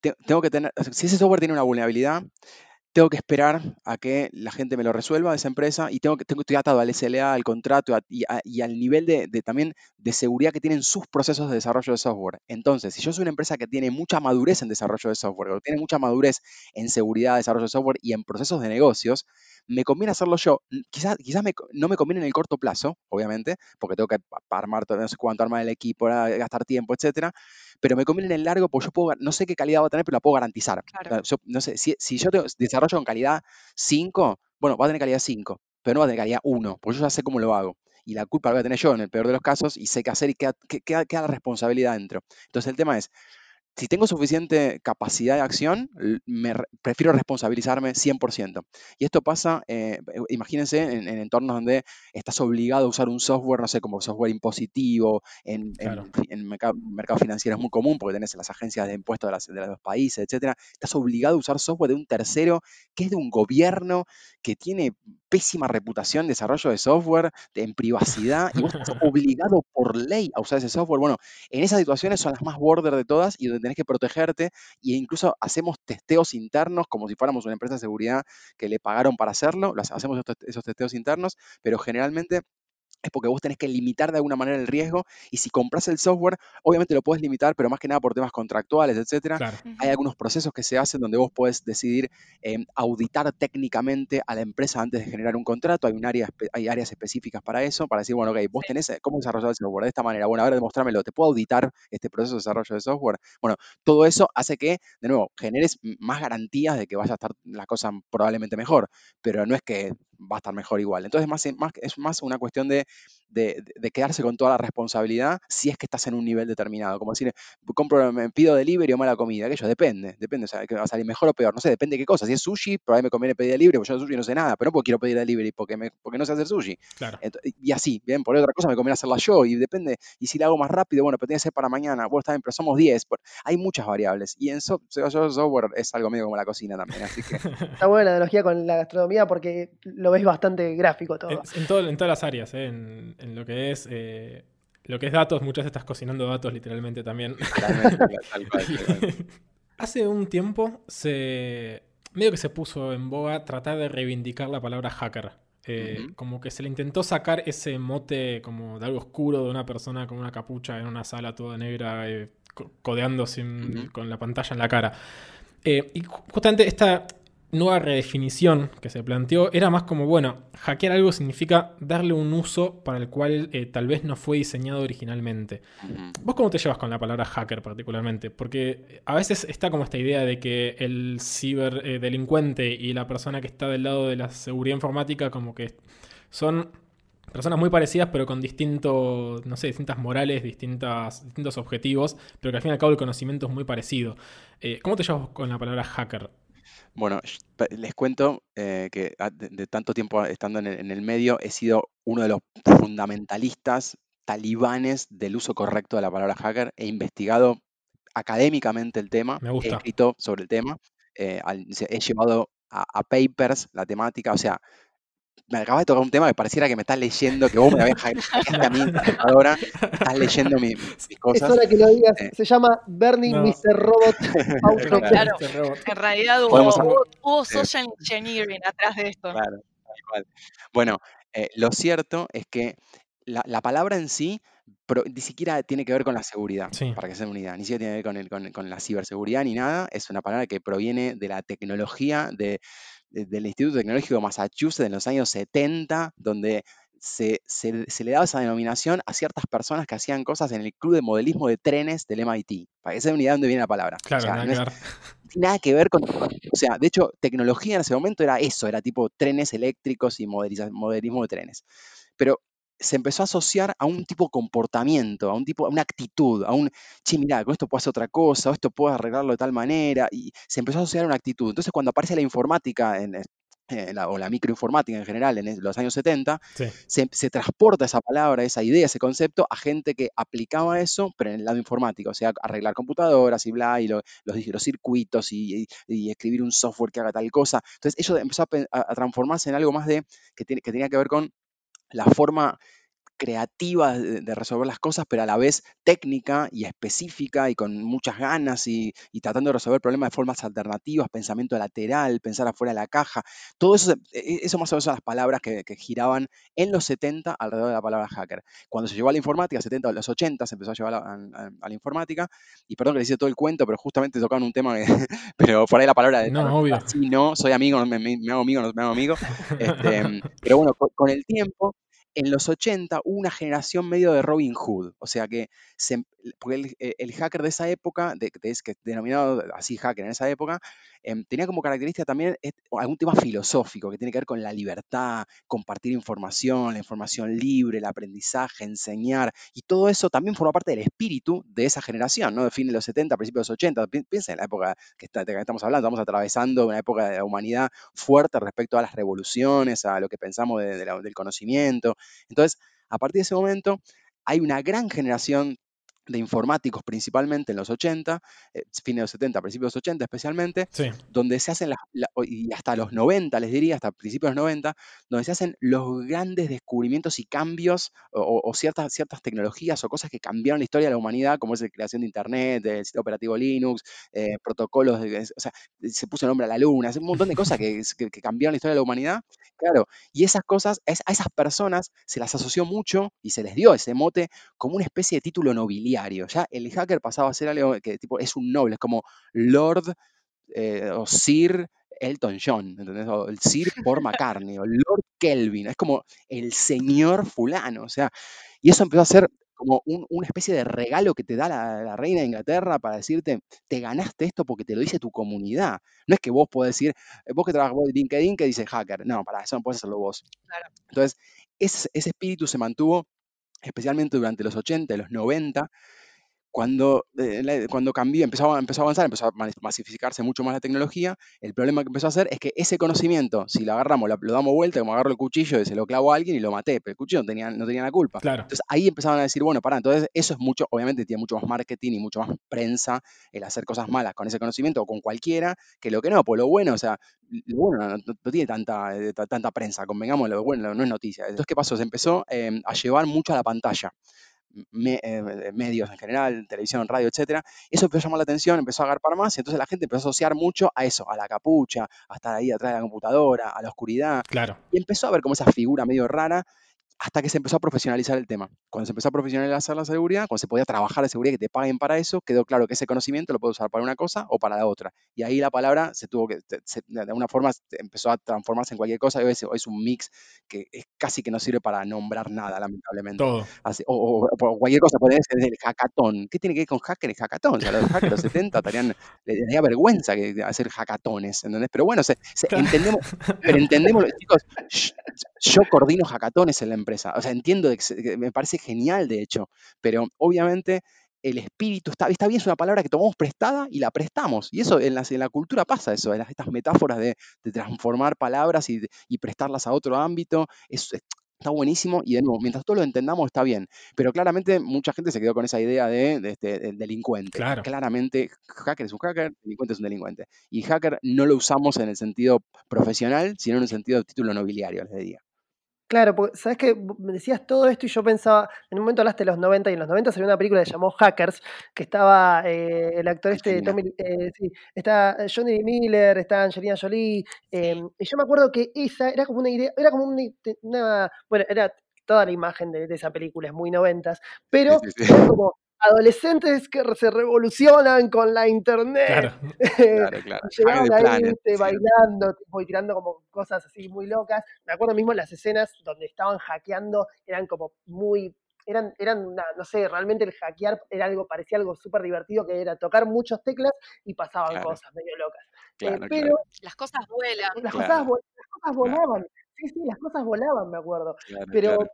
D: te- tengo que tener, si ese software tiene una vulnerabilidad, tengo que esperar a que la gente me lo resuelva esa empresa y tengo que tengo, estoy al SLA, al contrato y, al nivel de, también de seguridad que tienen sus procesos de desarrollo de software. Entonces, si yo soy una empresa que tiene mucha madurez en desarrollo de software, tiene mucha madurez en seguridad de desarrollo de software y en procesos de negocios, me conviene hacerlo yo. Quizás, quizás me no me conviene en el corto plazo, obviamente, porque tengo que armar no sé cuánto, armar el equipo, gastar tiempo, etcétera, pero me conviene en el largo porque yo puedo, no sé qué calidad va a tener, pero la puedo garantizar.
E: Claro.
D: yo, no sé, si, si yo tengo- desarrollo con calidad 5, bueno, va a tener calidad 5, pero no va a tener calidad 1, porque yo ya sé cómo lo hago. Y la culpa la voy a tener yo en el peor de los casos y sé qué hacer y queda, que- queda- queda la responsabilidad dentro. Entonces el tema es, si tengo suficiente capacidad de acción, me re- prefiero responsabilizarme 100%. Y esto pasa, eh, eh, imagínense, en, en entornos donde estás obligado a usar un software, no sé, como software impositivo, en,
B: Claro.
D: en mercado, mercado financiero es muy común porque tenés las agencias de impuestos de, las- de los países, etcétera. Estás obligado a usar software de un tercero que es de un gobierno que tiene pésima reputación de desarrollo de software, de- en privacidad, y vos estás obligado por ley a usar ese software. Bueno, en esas situaciones son las más border de todas y donde tenés que protegerte e incluso hacemos testeos internos como si fuéramos una empresa de seguridad que le pagaron para hacerlo, hacemos esos testeos internos, pero generalmente es porque vos tenés que limitar de alguna manera el riesgo y si compras el software, obviamente lo puedes limitar, pero más que nada por temas contractuales, etcétera.
B: Claro.
D: Hay algunos procesos que se hacen donde vos podés decidir eh, auditar técnicamente a la empresa antes de generar un contrato. Hay, un área, hay áreas específicas para eso, para decir, bueno, ok, vos tenés, eh, ¿cómo desarrollar el software? De esta manera. Bueno, a ver, demostrármelo. ¿Te puedo auditar este proceso de desarrollo de software? Bueno, todo eso hace que, de nuevo, generes más garantías de que vaya a estar la cosa probablemente mejor, pero no es que va a estar mejor igual. Entonces, más, más, es más una cuestión de, de, quedarse con toda la responsabilidad si es que estás en un nivel determinado. Como decir, compro, me pido delivery o mala comida, aquello depende, depende, o sea, que va a salir mejor o peor, no sé, depende de qué cosa. Si es sushi, probablemente me conviene pedir delivery, porque yo de sushi no sé nada, pero no porque quiero pedir delivery porque, me, porque no sé hacer sushi.
B: Claro.
D: Y así, bien, por ahí otra cosa me conviene hacerla yo y depende, y si la hago más rápido, bueno, pero tiene que ser para mañana, bueno, está bien, pero somos 10, por- hay muchas variables. Y en so- so- so- software es algo medio como la cocina también, así que
A: Está buena la analogía con la gastronomía porque lo ves bastante gráfico
B: En,
A: todo.
B: en todo- en todas las áreas, ¿eh? en, en lo que es eh, lo que es datos, muchas veces estás cocinando datos literalmente también.
D: tal cual.
B: Hace un tiempo se medio que se puso en boga tratar de reivindicar la palabra hacker. Eh. Como que se le intentó sacar ese mote como de algo oscuro de una persona con una capucha en una sala toda negra, eh, co- codeando sin- con la pantalla en la cara. Eh, y ju- justamente esta nueva redefinición que se planteó era más como, bueno, hackear algo significa darle un uso para el cual eh, tal vez no fue diseñado originalmente. ¿Vos cómo te llevas con la palabra hacker particularmente? Porque a veces está como esta idea de que el ciberdelincuente y la persona que está del lado de la seguridad informática como que son personas muy parecidas pero con distintos, no sé, distintas morales, distintas, distintos objetivos, pero que al fin y al cabo el conocimiento es muy parecido. Eh, ¿Cómo te llevas con la palabra hacker?
D: Bueno, les cuento eh, que ah, de, de tanto tiempo estando en el, en el medio he sido uno de los fundamentalistas talibanes del uso correcto de la palabra hacker. He investigado académicamente el tema,
B: Me
D: he escrito sobre el tema, eh, he llevado a, a papers la temática, o sea, me acabas de tocar un tema que pareciera que me estás leyendo, que vos me habías hackeado a mí, computadora, estás leyendo mi- mis
A: Es
D: cosas.
A: hora que lo digas.
D: Eh.
A: Se llama Bernie
B: No.
A: Mr. Robot.
E: Claro.
B: Robot.
E: En realidad hubo, hubo, social engineering atrás de esto.
D: Claro, tal cual. Bueno, eh, lo cierto es que la, la palabra en sí ni siquiera tiene que ver con la seguridad,
B: Sí.
D: para que se den una idea. Ni siquiera tiene que ver con, el- con- con la ciberseguridad ni nada. Es una palabra que proviene de la tecnología de- del Instituto Tecnológico de Massachusetts en los años 70, donde se, se- se le daba esa denominación a ciertas personas que hacían cosas en el club de modelismo de trenes del MIT. Para que se den una idea de dónde viene la palabra. O
B: Claro,
D: sea,
B: nada
D: no es- nada que ver con, con- o sea, de hecho, tecnología en ese momento era eso, era tipo trenes eléctricos y modeliza- modelismo de trenes. Pero se empezó a asociar a un tipo de comportamiento, a un tipo, a una actitud, a un, che, mirá, con esto puedo hacer otra cosa, o esto puedo arreglarlo de tal manera, y se empezó a asociar a una actitud. Entonces, cuando aparece la informática en, eh, la- o la microinformática en general en los años 70,
B: Sí.
D: se, se transporta esa palabra, esa idea, ese concepto a gente que aplicaba eso, pero en el lado informático, o sea, arreglar computadoras y bla, y lo- los, los circuitos y, y- y escribir un software que haga tal cosa. Entonces, eso empezó a, pe- a- a transformarse en algo más de que, tiene- que tenía que ver con la forma creativa de, resolver las cosas, pero a la vez técnica y específica y con muchas ganas y, y tratando de resolver problemas de formas alternativas, pensamiento lateral, pensar afuera de la caja. Todo eso, e- eso más o menos son las palabras que, que giraban en los 70 alrededor de la palabra hacker. Cuando se llevó a la informática, 70 o los 80 se empezó a llevar a, a- a la informática, y perdón que le hice todo el cuento, pero justamente tocaban un tema que, pero por ahí la palabra de
B: No, obvio.
D: sí, no, soy amigo, no me, me- me hago amigo, no me hago amigo. Este, pero bueno, con, con el tiempo, en los 80 hubo una generación medio de Robin Hood, o sea que, se em- el, eh, el hacker de esa época, de, de- que denominado así hacker en esa época, em, tenía como característica también eh, algún tema filosófico que tiene que ver con la libertad, compartir información, la información libre, el aprendizaje, enseñar, y todo eso también forma parte del espíritu de esa generación, ¿no? De fin de los 70, principios de los 80, pi- piensa en la época que, está- de que estamos hablando, estamos atravesando una época de la humanidad fuerte respecto a las revoluciones, a lo que pensamos de- de del conocimiento. Entonces, a partir de ese momento, hay una gran generación de informáticos, principalmente en los 80, eh, fines de los 70, principios de los 80 especialmente,
B: Sí.
D: donde se hacen, las- la- y hasta los 90, les diría, hasta principios de los 90, donde se hacen los grandes descubrimientos y cambios o, ciertas, ciertas tecnologías o cosas que cambiaron la historia de la humanidad, como es la creación de Internet, del sistema operativo Linux, eh, protocolos, de, o sea, se puso el nombre a la luna, un montón de cosas que, que- que cambiaron la historia de la humanidad. Claro, y esas cosas, a esas personas se las asoció mucho y se les dio ese mote como una especie de título nobiliario. Ya el hacker pasaba a ser algo que tipo es un noble, es como Lord eh, o Sir Elton John, ¿entendés? O el Sir Paul McCartney, o Lord Kelvin, es como el señor fulano, o sea, y eso empezó a ser como un- una especie de regalo que te da la, la reina de Inglaterra para decirte, te ganaste esto porque te lo dice tu comunidad. No es que vos podés decir, eh, vos que trabajas en LinkedIn que dice hacker, no, para eso no puedes hacerlo vos.
E: Claro.
D: Entonces, ese, ese espíritu se mantuvo especialmente durante los 80 y los 90, cuando, eh, la- cuando cambió, empezó a, empezó a avanzar, empezó a ma- masificarse mucho más la tecnología, el problema que empezó a hacer es que ese conocimiento, si lo agarramos, lo, lo damos vuelta, como agarro el cuchillo y se lo clavo a alguien y lo maté, pero el cuchillo no tenía, no tenía la culpa.
B: Claro.
D: Entonces ahí empezaban a decir, bueno, pará, entonces eso es mucho, obviamente tiene mucho más marketing y mucho más prensa el hacer cosas malas con ese conocimiento o con cualquiera, que lo que no, pues lo bueno, o sea, lo bueno no, no- no tiene tanta, eh, ta- tanta prensa, convengamos, lo bueno no es noticia. Entonces, ¿qué pasó? Se empezó eh, a llevar mucho a la pantalla. Me- eh, medios en general, televisión, radio, etcétera, eso empezó a llamar la atención, empezó a agarpar más, y entonces la gente empezó a asociar mucho a eso, a la capucha, a estar ahí atrás de la computadora, a la oscuridad,
B: Claro.
D: y empezó a ver como esa figura medio rara hasta que se empezó a profesionalizar el tema. Cuando se empezó a profesionalizar la seguridad, cuando se podía trabajar de seguridad y que te paguen para eso, quedó claro que ese conocimiento lo puedo usar para una cosa o para la otra. Y ahí la palabra se tuvo que, se- de alguna forma empezó a transformarse en cualquier cosa y hoy es, hoy es un mix que es casi que no sirve para nombrar nada, lamentablemente.
B: Todo.
D: Así- o, o- o cualquier cosa, puede ser el hackathon. ¿Qué tiene que ver con hacker y hackathon? O sea, los hackers de los 70 estarían, les daría vergüenza que, hacer hackatones, ¿entendés? Pero bueno, se- se- entendemos, pero entendemos, chicos, yo coordino hackatones en la empresa. O sea, entiendo, me parece genial, de hecho, pero obviamente el espíritu está, está bien, es una palabra que tomamos prestada y la prestamos. Y eso en la, en la cultura pasa, eso, en las- estas metáforas de, de transformar palabras y, prestarlas a otro ámbito. Es- está buenísimo y de nuevo, mientras todos lo entendamos está bien, pero claramente mucha gente se quedó con esa idea de, de este, del delincuente.
B: Claro.
D: Claramente, hacker es un hacker, delincuente es un delincuente. Y hacker no lo usamos en el sentido profesional, sino en el sentido de título nobiliario, les diría.
A: Claro, porque sabes que me decías todo esto y yo pensaba, en un momento hablaste de los 90 y en los 90 salió una película que se llamó Hackers, que estaba eh, el actor este. Tommy, eh, sí, está Johnny Miller, está Angelina Jolie, eh, y yo me acuerdo que esa era como una idea, era como una, una- bueno, era toda la imagen de, de esa película, es muy noventas, pero
D: Sí, sí, sí.
A: era como adolescentes que se revolucionan con la internet.
B: Claro.
D: Claro, claro.
A: Llegaban ahí,
D: Planet, sí.
A: bailando tipo, y tirando como cosas así muy locas. Me acuerdo mismo las escenas donde estaban hackeando, eran como muy, eran, eran una- no sé, realmente el hackear era algo, parecía algo súper divertido, que era tocar muchas teclas y pasaban
D: Claro.
A: cosas medio locas. Eh,
D: Claro,
A: pero
D: claro,
E: Las cosas vuelan.
A: las,
D: Claro.
A: cosas, las cosas
D: Claro.
A: volaban. Sí, sí, las cosas volaban, me acuerdo.
D: claro,
A: Pero,
D: claro.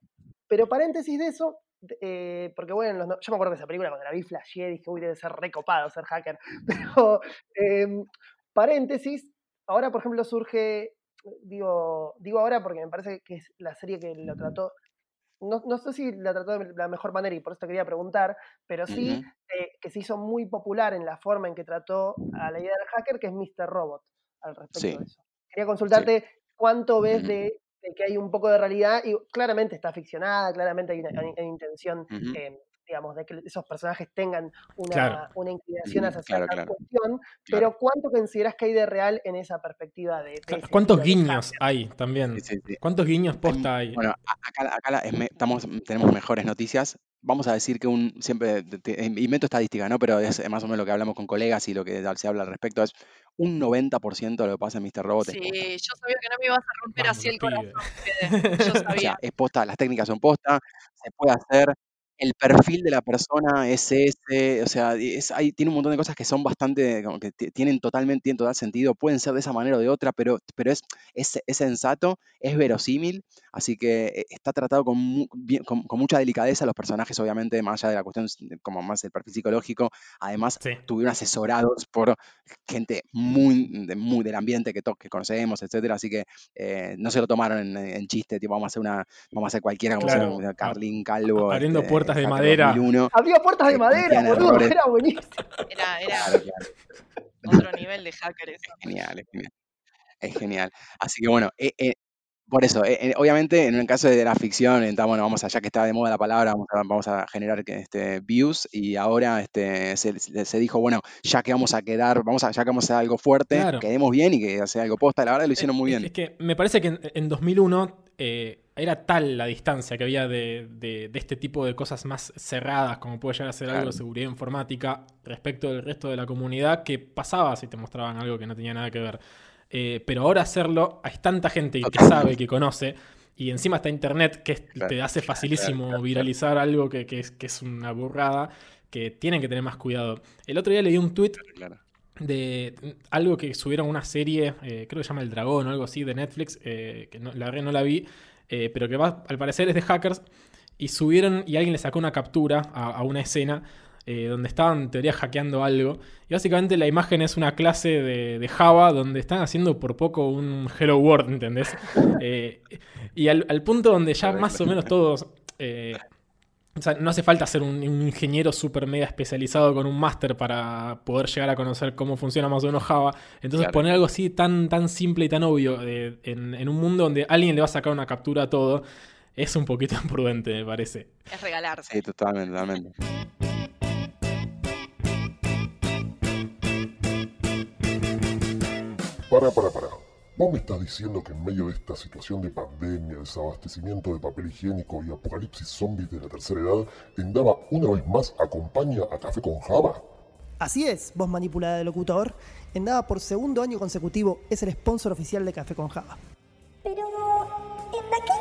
A: pero paréntesis de eso, eh, porque bueno, los yo me acuerdo que esa película cuando la vi flasheé, dije, uy, debe ser recopado ser hacker. Pero, em, paréntesis, ahora por ejemplo surge, digo, digo ahora porque me parece que es la serie que lo trató, no, no sé si la trató de la mejor manera y por eso te quería preguntar, pero sí eh, que se hizo muy popular en la forma en que trató a la idea del hacker, que es Mr. Robot, al respecto
D: Sí.
A: de eso. Quería consultarte cuánto ves de, de que hay un poco de realidad y claramente está ficcionada, claramente hay una, hay una intención, eh, digamos, de que esos personajes tengan una,
B: Claro.
A: una inclinación
D: Ujú,
A: hacia
D: claro,
A: cierta
D: claro.
A: cuestión,
D: Claro.
A: pero ¿cuánto consideras que hay de real en esa perspectiva de... de
B: Claro,
A: ese
B: ¿Cuántos
A: de
B: guiños hay también?
D: Sí, sí, sí.
B: ¿Cuántos guiños posta hay?
D: Bueno, acá, acá la- estamos, tenemos mejores noticias. Vamos a decir que un, siempre, te- te- invento estadística, ¿no? Pero es más o menos lo que hablamos con colegas y lo que se habla al respecto es un 90% de lo que pasa en Mr. Robot es
E: Sí,
D: posta.
E: yo sabía que no me ibas a romper
B: Vamos,
E: así el corazón. Yo
D: O sea,
E: sabía.
D: es posta, las técnicas son posta, se puede hacer. El perfil de la persona es ese, o sea, es, hay, tiene un montón de cosas que son bastante, como que ti- tienen totalmente, tienen total sentido, pueden ser de esa manera o de otra, pero, pero es, es, es sensato, es verosímil, así que eh, está tratado con, mu- bien- con, con mucha delicadeza, los personajes obviamente, más allá de la cuestión como más el perfil psicológico, además
B: Sí.
D: tuvieron asesorados por gente muy, de- muy del ambiente que, to- que conocemos, etcétera, así que eh, no se lo tomaron en, en chiste, tipo, vamos a hacer una, vamos a hacer cualquiera, como
B: Claro.
D: hicieron Carlín Calvo,
B: Abriendo
D: este,
B: puertas de madera.
D: 2001.
A: Había puertas de madera, boludo,
D: errores.
A: era buenísimo.
E: Era, era
D: Claro, claro.
E: otro nivel de hacker eso.
D: Genial, es genial. Es genial. Así que bueno, eh, eh, por eso, eh, eh, obviamente en el caso de la ficción, está, bueno, vamos a, ya que está de moda la palabra, vamos a, vamos a generar este, views y ahora este, se, dijo, bueno, ya que vamos a quedar, vamos a, ya que vamos a hacer algo fuerte,
B: Claro.
D: quedemos bien y que sea algo posta, la verdad lo hicieron muy
B: Es-
D: bien.
B: Es que me parece que en, en 2001 eh, era tal la distancia que había de, de- de este tipo de cosas más cerradas, como puede llegar a ser algo de seguridad informática, respecto del resto de la comunidad, que pasaba si te mostraban algo que no tenía nada que ver. Eh, pero ahora hacerlo, hay tanta gente que sabe, que conoce, y encima está internet, que
D: Claro,
B: te hace facilísimo viralizar algo que, que es, que es una burrada, que tienen que tener más cuidado. El otro día leí un tweet de algo que subieron una serie, eh, creo que se llama El Dragón o algo así, de Netflix, eh, que no, la verdad no la vi, eh, pero que va, al parecer es de hackers, y subieron y alguien le sacó una captura a, a una escena eh, donde estaban en teoría hackeando algo, y básicamente la imagen es una clase de, de Java donde están haciendo por poco un Hello World, ¿entendés? Eh, y al, al punto donde ya más o menos todos... eh, o sea, no hace falta ser un, un ingeniero super mega especializado con un máster para poder llegar a conocer cómo funciona más o menos Java. Entonces
D: Claro.
B: poner algo así tan, tan simple y tan obvio eh, en, en un mundo donde alguien le va a sacar una captura a todo es un poquito imprudente, me parece.
E: Es regalarse.
D: Sí, totalmente, totalmente.
F: Para, para, para. ¿Vos me estás diciendo que en medio de esta situación de pandemia, desabastecimiento de papel higiénico y apocalipsis zombies de la tercera edad, Endava una vez más acompaña a Café con Java?
A: Así es, voz manipulada de locutor. Endava por segundo año consecutivo es el sponsor oficial de Café con Java.
G: Pero, ¿en qué?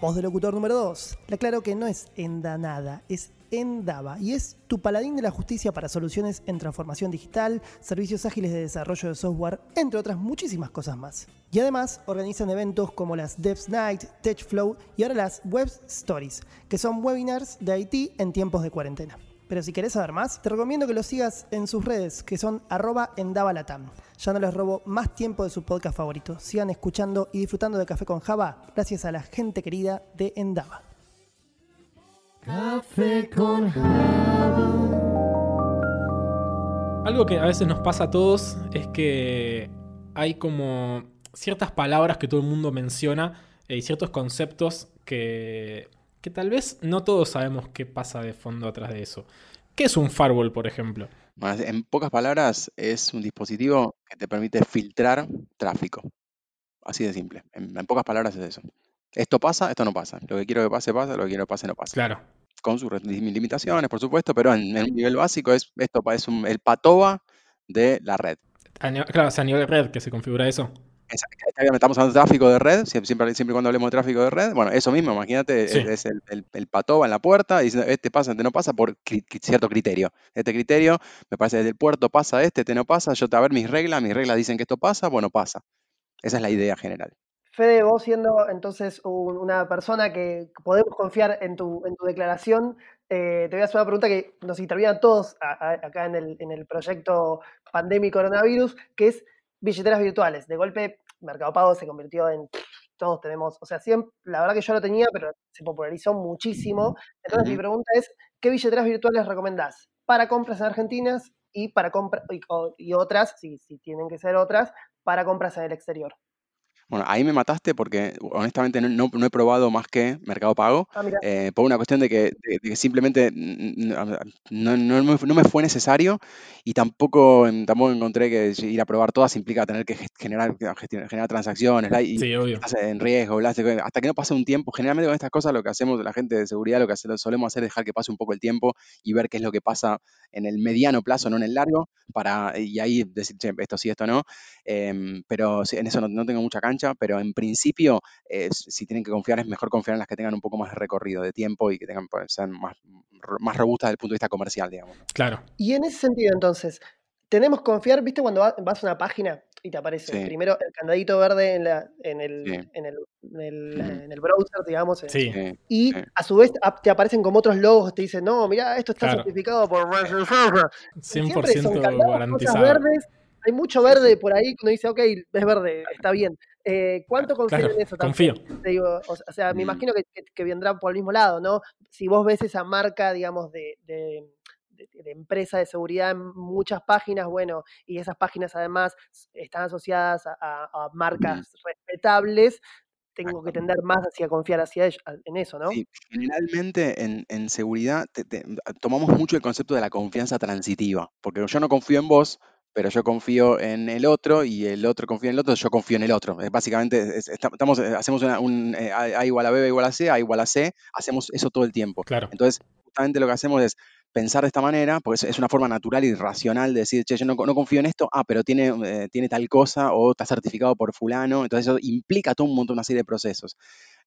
A: Voz de locutor número 2. Le aclaro que no es Enda nada, es Endava y es tu paladín de la justicia para soluciones en transformación digital, servicios ágiles de desarrollo de software, entre otras muchísimas cosas más. Y además organizan eventos como las Devs Night, TechFlow y ahora las Web Stories, que son webinars de IT en tiempos de cuarentena. Pero si querés saber más, te recomiendo que lo sigas en sus redes, que son arroba. Ya no les robo más tiempo de su podcast favorito. Sigan escuchando y disfrutando de Café con Java gracias a la gente querida de Endava.
C: Café con
B: Algo que a veces nos pasa a todos es que hay como ciertas palabras que todo el mundo menciona eh, y ciertos conceptos que, que tal vez no todos sabemos qué pasa de fondo atrás de eso. ¿Qué es un firewall, por ejemplo?
D: Bueno, en pocas palabras, es un dispositivo que te permite filtrar tráfico. Así de simple. En, en pocas palabras es eso. Esto pasa, esto no pasa. Lo que quiero que pase, pasa. Lo que quiero que pase, no pasa.
B: Claro.
D: Con sus limitaciones, por supuesto, pero en, en un nivel básico es esto es un- el patoba de la red.
B: Claro, es a nivel red que se configura eso.
D: Estamos hablando de tráfico de red, sie- siempre, siempre cuando hablemos de tráfico de red, bueno, eso mismo, imagínate,
B: Sí.
D: es, es el, el, el patoba en la puerta diciendo, este pasa, este no pasa, por cierto criterio. Este criterio, me parece, desde el puerto pasa este, este no pasa, yo te a ver mis reglas, mis reglas dicen que esto pasa, bueno, pasa. Esa es la idea general.
A: Fede, vos siendo entonces un- una persona que podemos confiar en tu, en tu declaración, eh, te voy a hacer una pregunta que nos interviene a todos a- a- acá en el, en el proyecto Pandemic Coronavirus, que es billeteras virtuales. De golpe, Mercado Pago se convirtió en, todos tenemos, o sea, siempre, la verdad que yo lo tenía, pero se popularizó muchísimo. Entonces mi pregunta es, ¿qué billeteras virtuales recomendás para compras en Argentinas y para compras y, y otras, si, si tienen que ser otras, para compras en el exterior?
D: Bueno, ahí me mataste porque honestamente no, no- no he probado más que Mercado Pago.
A: Ah,
D: eh, por una cuestión de que, de- de que simplemente no, no me, no me fue necesario y tampoco, tampoco encontré que ir a probar todas implica tener que generar, gestionar- generar transacciones y
B: Sí, obvio.
D: estás en riesgo, bla, hasta que no pase un tiempo. Generalmente con estas cosas lo que hacemos la gente de seguridad, lo que hace- lo solemos hacer es dejar que pase un poco el tiempo y ver qué es lo que pasa en el mediano plazo, no en el largo, para, y ahí decir, che, esto sí, esto no. Em, pero en eso no, no tengo mucha cancha, pero en principio, eh, si tienen que confiar, es mejor confiar en las que tengan un poco más de recorrido de tiempo y que tengan, pues, sean más, más robustas desde el punto de vista comercial, digamos. ¿no?
B: Claro.
A: Y en ese sentido, entonces, tenemos que confiar, ¿viste? Cuando va- vas a una página y te aparece
D: Sí.
A: primero el candadito verde en, la, en, el,
D: Sí.
A: en, el, en, el, en el browser, digamos.
B: Sí.
D: Sí,
A: Y
D: sí.
A: a su vez te aparecen como otros logos, te dicen, no, mira, esto está
B: Claro.
A: certificado por... Y siempre son
B: 100%
A: candados, cosas
B: garantizado.
A: verdes. Hay mucho verde por ahí que uno dice, ok, es verde, está bien. Eh, ¿Cuánto confían
B: Claro,
A: en eso
B: confío.
A: Te digo, o sea, me
D: Mm.
A: imagino que, que- que vendrá por el mismo lado, ¿no? Si vos ves esa marca, digamos, de, de- empresa de seguridad en muchas páginas, bueno, y esas páginas además están asociadas a, a- a marcas respetables, tengo que tender más hacia confiar hacia ello- a- en eso, ¿no?
D: Sí, generalmente en, en seguridad te- te- tomamos mucho el concepto de la confianza transitiva, porque yo no confío en vos, pero yo confío en el otro y el otro confía en el otro, yo confío en el otro. Básicamente es- esta- estamos, eh, hacemos una- un eh, A, igual a B, B igual a C, A igual a C, hacemos eso todo el tiempo.
B: Claro.
D: Entonces, justamente lo que hacemos es pensar de esta manera, porque es, una forma natural y racional de decir, che, yo no, no confío en esto, ah, pero tiene, eh, tiene tal cosa o está certificado por fulano, entonces eso implica todo un montón, una serie de procesos.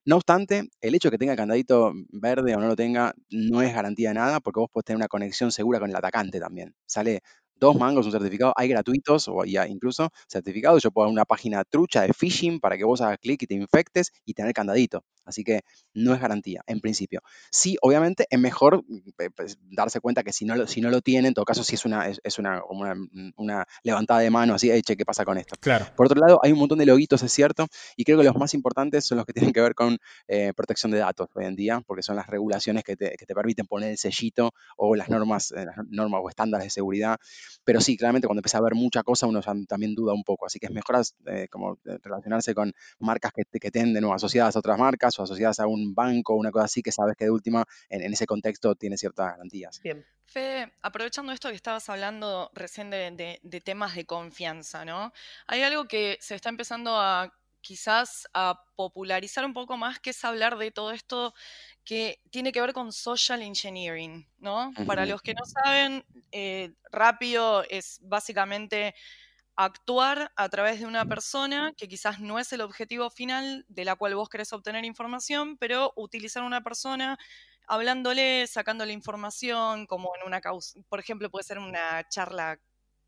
D: No obstante, el hecho de que tenga candadito verde o no lo tenga no es garantía de nada, porque vos podés tener una conexión segura con el atacante también. Sale dos mangos un certificado, hay gratuitos o ya incluso certificados. Yo puedo dar una página trucha de phishing para que vos hagas clic y te infectes y tener candadito. Así que no es garantía, en principio. Sí, obviamente es mejor eh, pues, darse cuenta que si no lo, si no lo tiene, en todo caso, si es una, es, es una, como una, una levantada de mano, así, "Ey, che, ¿qué pasa con esto?
B: Claro.
D: Por otro lado, hay un montón de loguitos, es cierto, y creo que los más importantes son los que tienen que ver con eh, protección de datos hoy en día, porque son las regulaciones que te, que te permiten poner el sellito o las normas, eh, las normas o estándares de seguridad. Pero sí, claramente cuando empieza a ver mucha cosa, uno también duda un poco. Así que es mejor eh, como eh, relacionarse con marcas que, te- que tienden o asociadas a otras marcas o asociadas a un banco o una cosa así, que sabes que de última, en, en ese contexto, tiene ciertas garantías.
A: Bien.
E: Fede, aprovechando esto que estabas hablando recién de, de- de temas de confianza, ¿no? Hay algo que se está empezando a quizás a popularizar un poco más, que es hablar de todo esto que tiene que ver con social engineering, ¿no? Para los que no saben, eh, rápido es básicamente actuar a través de una persona que quizás no es el objetivo final de la cual vos querés obtener información, pero utilizar una persona hablándole, sacándole información, como en una causa, por ejemplo, puede ser una charla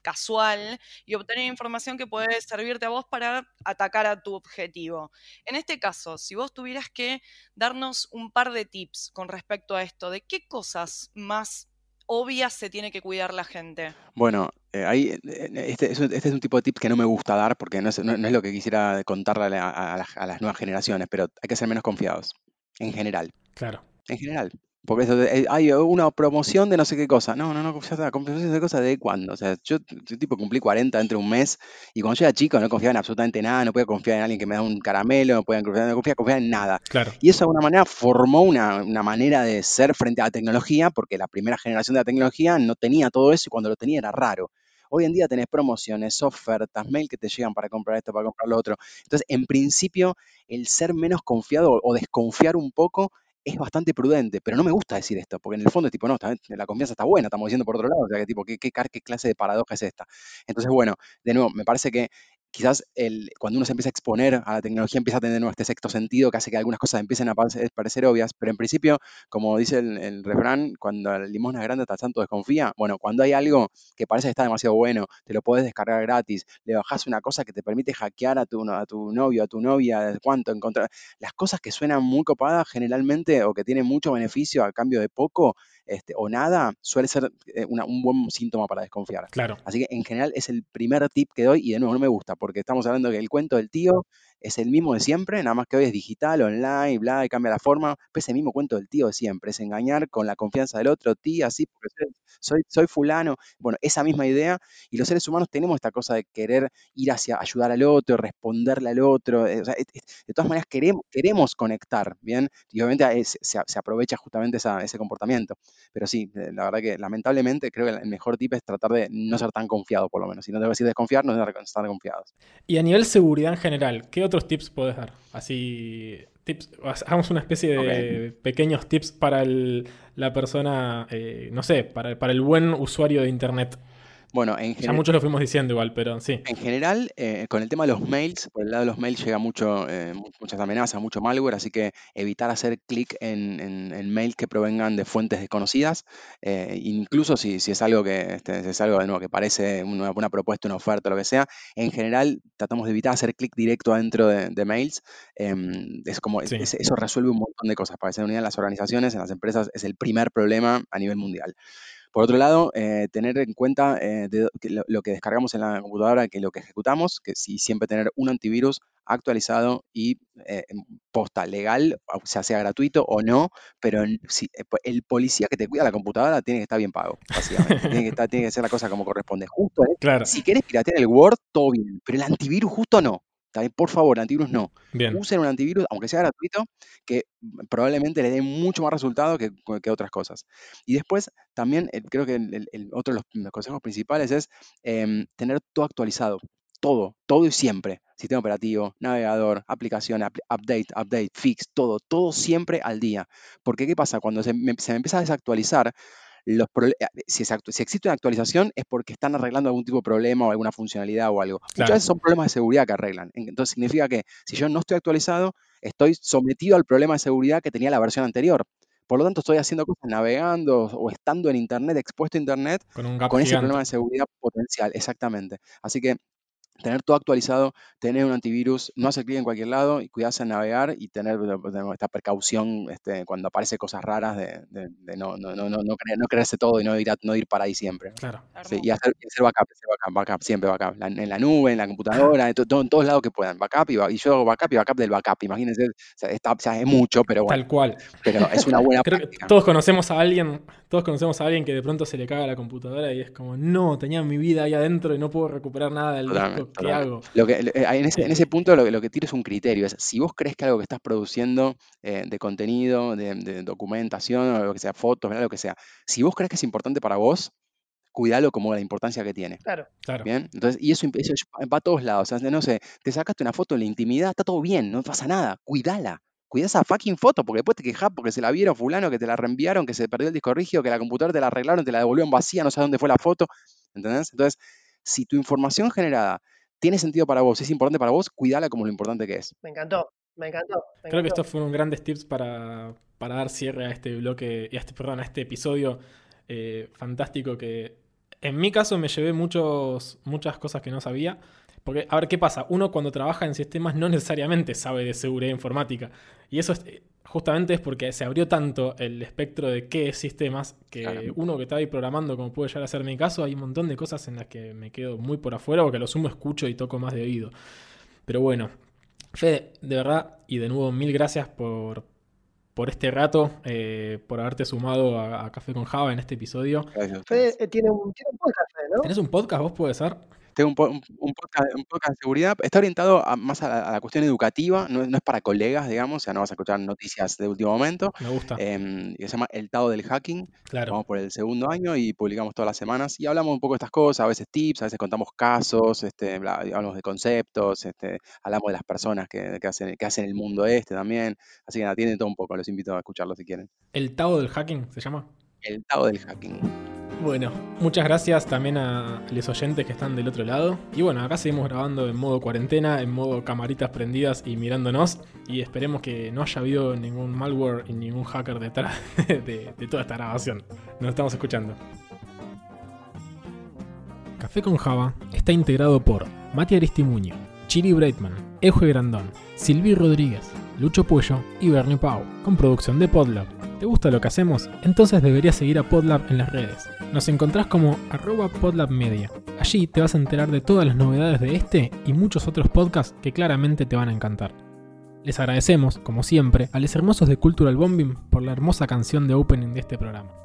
E: casual y obtener información que puede servirte a vos para atacar a tu objetivo. En este caso, si vos tuvieras que darnos un par de tips con respecto a esto, de qué cosas más obvias se tiene que cuidar la gente?
D: Bueno, eh, ahí, eh, eh, este, es un- este es un tipo de tips que no me gusta dar porque no es, no- no es lo que quisiera contarle a las nuevas generaciones, pero hay que ser menos confiados, en general.
B: Claro.
D: En general. Porque eso eh, hay una promoción de no sé qué cosa. No, no, no, ya está. ¿Promoción de cosa de cuándo? O sea, yo, yo tipo cumplí 40 dentro de un mes y cuando yo era chico no confiaba en absolutamente nada, no podía confiar en alguien que me da un caramelo, no podía confiar, no podía confiar en nada.
B: Claro.
D: Y eso de alguna manera formó una, una manera de ser frente a la tecnología, porque la primera generación de la tecnología no tenía todo eso y cuando lo tenía era raro. Hoy en día tenés promociones, ofertas, mail que te llegan para comprar esto, para comprar lo otro. Entonces, en principio, el ser menos confiado o desconfiar un poco es bastante prudente, pero no me gusta decir esto, porque en el fondo es tipo, no, la confianza está buena, estamos diciendo por otro lado, o sea, que tipo, ¿qué, qué, car- qué clase de paradoja es esta? Entonces, bueno, de nuevo, me parece que quizás el, cuando uno se empieza a exponer a la tecnología empieza a tener este sexto sentido que hace que algunas cosas empiecen a parecer, parecer obvias, pero en principio, como dice el, el refrán, cuando la limosna es grande hasta el santo desconfía, bueno, cuando hay algo que parece que está demasiado bueno, te lo puedes descargar gratis, le bajás una cosa que te permite hackear a tu, a tu novio, a tu novia, cuánto encontrar, las cosas que suenan muy copadas generalmente o que tienen mucho beneficio a cambio de poco este, o nada, suele ser eh, una- un buen síntoma para desconfiar.
B: Claro.
D: Así que en general es el primer tip que doy y de nuevo no me gusta porque estamos hablando que el cuento del tío es el mismo de siempre, nada más que hoy es digital, online, bla, y cambia la forma, pero es el mismo cuento del tío de siempre, es engañar con la confianza del otro, tía, así, porque soy, soy, fulano. Bueno, esa misma idea y los seres humanos tenemos esta cosa de querer ir hacia ayudar al otro, responderle al otro, eh, de todas maneras queremos, queremos conectar, ¿bien? Y obviamente es- se, se aprovecha justamente ese comportamiento. Pero sí, eh, la verdad que lamentablemente creo que el mejor tip es tratar de no ser tan confiado, por lo menos. Si no te voy a decir desconfiar, no estar confiados.
B: Y a nivel seguridad en general, ¿qué otros tips podés dar? Así, tips, hagamos una especie de pequeños tips para el- la persona, eh, no sé, para, para el buen usuario de Internet.
D: Bueno, en
B: Ya
D: general.
B: muchos lo fuimos diciendo igual, pero sí.
D: En general, eh, con el tema de los mails, por el lado de los mails llega mucho, eh, mu- muchas amenazas, mucho malware, así que evitar hacer clic en, en- en mails que provengan de fuentes desconocidas, eh, incluso si, si es algo que este, si es algo de nuevo que parece una, una propuesta, una oferta, lo que sea. En general, tratamos de evitar hacer clic directo adentro de, de mails. em, es como,
B: Sí.
D: es- eso resuelve un montón de cosas. Para que se idea, en las organizaciones, en las empresas, es el primer problema a nivel mundial. Por otro lado, eh, tener en cuenta eh, de- que lo, lo que descargamos en la computadora, que lo que ejecutamos, que sí, siempre tener un antivirus actualizado y eh, posta legal, o sea, sea gratuito o no, pero si- eh, el policía que te cuida la computadora tiene que estar bien pago, básicamente. tiene, que estar, tiene que hacer la cosa como corresponde. Justo, ¿eh?
B: Claro,
D: Si querés piratear el Word, todo bien, pero el antivirus justo no. ¿Está bien? Por favor, antivirus no
B: bien.
D: usen un antivirus, aunque sea gratuito, que probablemente le dé mucho más resultado que, que otras cosas. Y después, también eh, creo que el, el- otro de los, los consejos principales es em, tener todo actualizado. Todo, todo y siempre. Sistema operativo, navegador, aplicación, apl- update, update, fix, todo, todo siempre al día. Porque, ¿qué pasa? Cuando se me, se me empieza a desactualizar, los si, si existe una actualización es porque están arreglando algún tipo de problema o alguna funcionalidad o algo.
B: Claro.
D: Muchas veces son problemas de seguridad que arreglan. En- Entonces significa que si yo no estoy actualizado, estoy sometido al problema de seguridad que tenía la versión anterior. Por lo tanto, estoy haciendo cosas navegando o estando en Internet, expuesto a Internet,
B: Con un
D: con ese problema de seguridad potencial. Exactamente. Así que tener todo actualizado, tener un antivirus, no hacer clic en cualquier lado y cuidarse en navegar y tener esta precaución este, cuando aparece cosas raras de, de- de no, no, no, no, no, creer- no creerse todo y no ir, a- no ir para ahí siempre.
B: Claro.
D: Sí, y hacer, backup, hacer backup, backup, siempre backup. La- en la nube, en la computadora, en, to- to- en todos lados que puedan. Backup y, y yo hago backup y backup del backup. Imagínense, o sea, está- o sea, es mucho, pero bueno,
B: Tal cual.
D: pero es una buena
B: Creo que todos conocemos a alguien, todos conocemos a alguien que de pronto se le caga la computadora y es como, no, tenía mi vida ahí adentro y no puedo recuperar nada del
D: Totalmente, Lo que, eh, en, ese, en ese punto lo, que- lo que tiro es un criterio. Es, si vos crees que algo que estás produciendo eh, de contenido, de, de documentación, o lo que sea, fotos, ¿verdad? lo que sea, si vos crees que es importante para vos, cuidalo como la importancia que tiene.
A: Claro.
B: Claro.
D: Bien, entonces, y eso va a todos lados. O sea, no sé, te sacaste una foto en la intimidad, está todo bien, no pasa nada, cuidala. Cuida esa fucking foto, porque después te quejas porque se la vieron fulano, que te la reenviaron, que se perdió el disco rígido, que la computadora te la arreglaron, te la devolvieron vacía, no sabes dónde fue la foto. ¿Entendés? Entonces, si tu información generada tiene sentido para vos, es importante para vos, cuidala como lo importante que es.
A: Me encantó, me encantó. me
B: Creo que estos fueron grandes tips para, para dar cierre a este bloque, y a este, perdón, a este episodio eh, fantástico que en mi caso me llevé muchos, muchas cosas que no sabía. Porque, a ver, ¿qué pasa? Uno cuando trabaja en sistemas no necesariamente sabe de seguridad informática. Y eso es, justamente es porque se abrió tanto el espectro de qué es sistemas que
D: Claro.
B: uno que está ahí programando, como puede llegar a ser mi caso, hay un montón de cosas en las que me quedo muy por afuera o que a lo sumo escucho y toco más de oído. Pero bueno, Fede, de verdad, y de nuevo mil gracias por, por este rato, eh, por haberte sumado a, a Café con Java en este episodio.
D: Gracias
A: Fede eh, tiene, un, tiene un podcast, Fede, ¿no?
B: ¿Tenés un podcast vos, puede ser?
D: Tengo un, po- un- un podcast, un podcast de seguridad. Está orientado a- más a la, a la cuestión educativa, no, es- no es para colegas, digamos, o sea, no vas a escuchar noticias de último momento.
B: Me gusta.
D: em, que se llama El Tao del Hacking.
B: claro.
D: Vamos por el segundo año y publicamos todas las semanas y hablamos un poco de estas cosas, a veces tips, a veces contamos casos, este, bla- hablamos de conceptos, este, hablamos de las personas que, que hacen, que hacen el mundo este también. Así que nada, tienen todo un poco, los invito a escucharlo si quieren.
B: ¿El Tao del hacking se llama?
D: El Tao del Hacking.
B: Bueno, muchas gracias también a los oyentes que están del otro lado. Y bueno, acá seguimos grabando en modo cuarentena, en modo camaritas prendidas y mirándonos. Y esperemos que no haya habido ningún malware y ningún hacker detrás de, de toda esta grabación. Nos estamos escuchando. Café con Java está integrado por Mati Aristimuño, Chiri Breitman, Euje Grandón, Silvi Rodríguez, Lucho Puello y Bernie Pau, con producción de Podlab. ¿Te gusta lo que hacemos? Entonces deberías seguir a Podlab en las redes. Nos encontrás como arroba podlabmedia. Allí te vas a enterar de todas las novedades de este y muchos otros podcasts que claramente te van a encantar. Les agradecemos, como siempre, a los hermosos de Cultural Bombing por la hermosa canción de opening de este programa.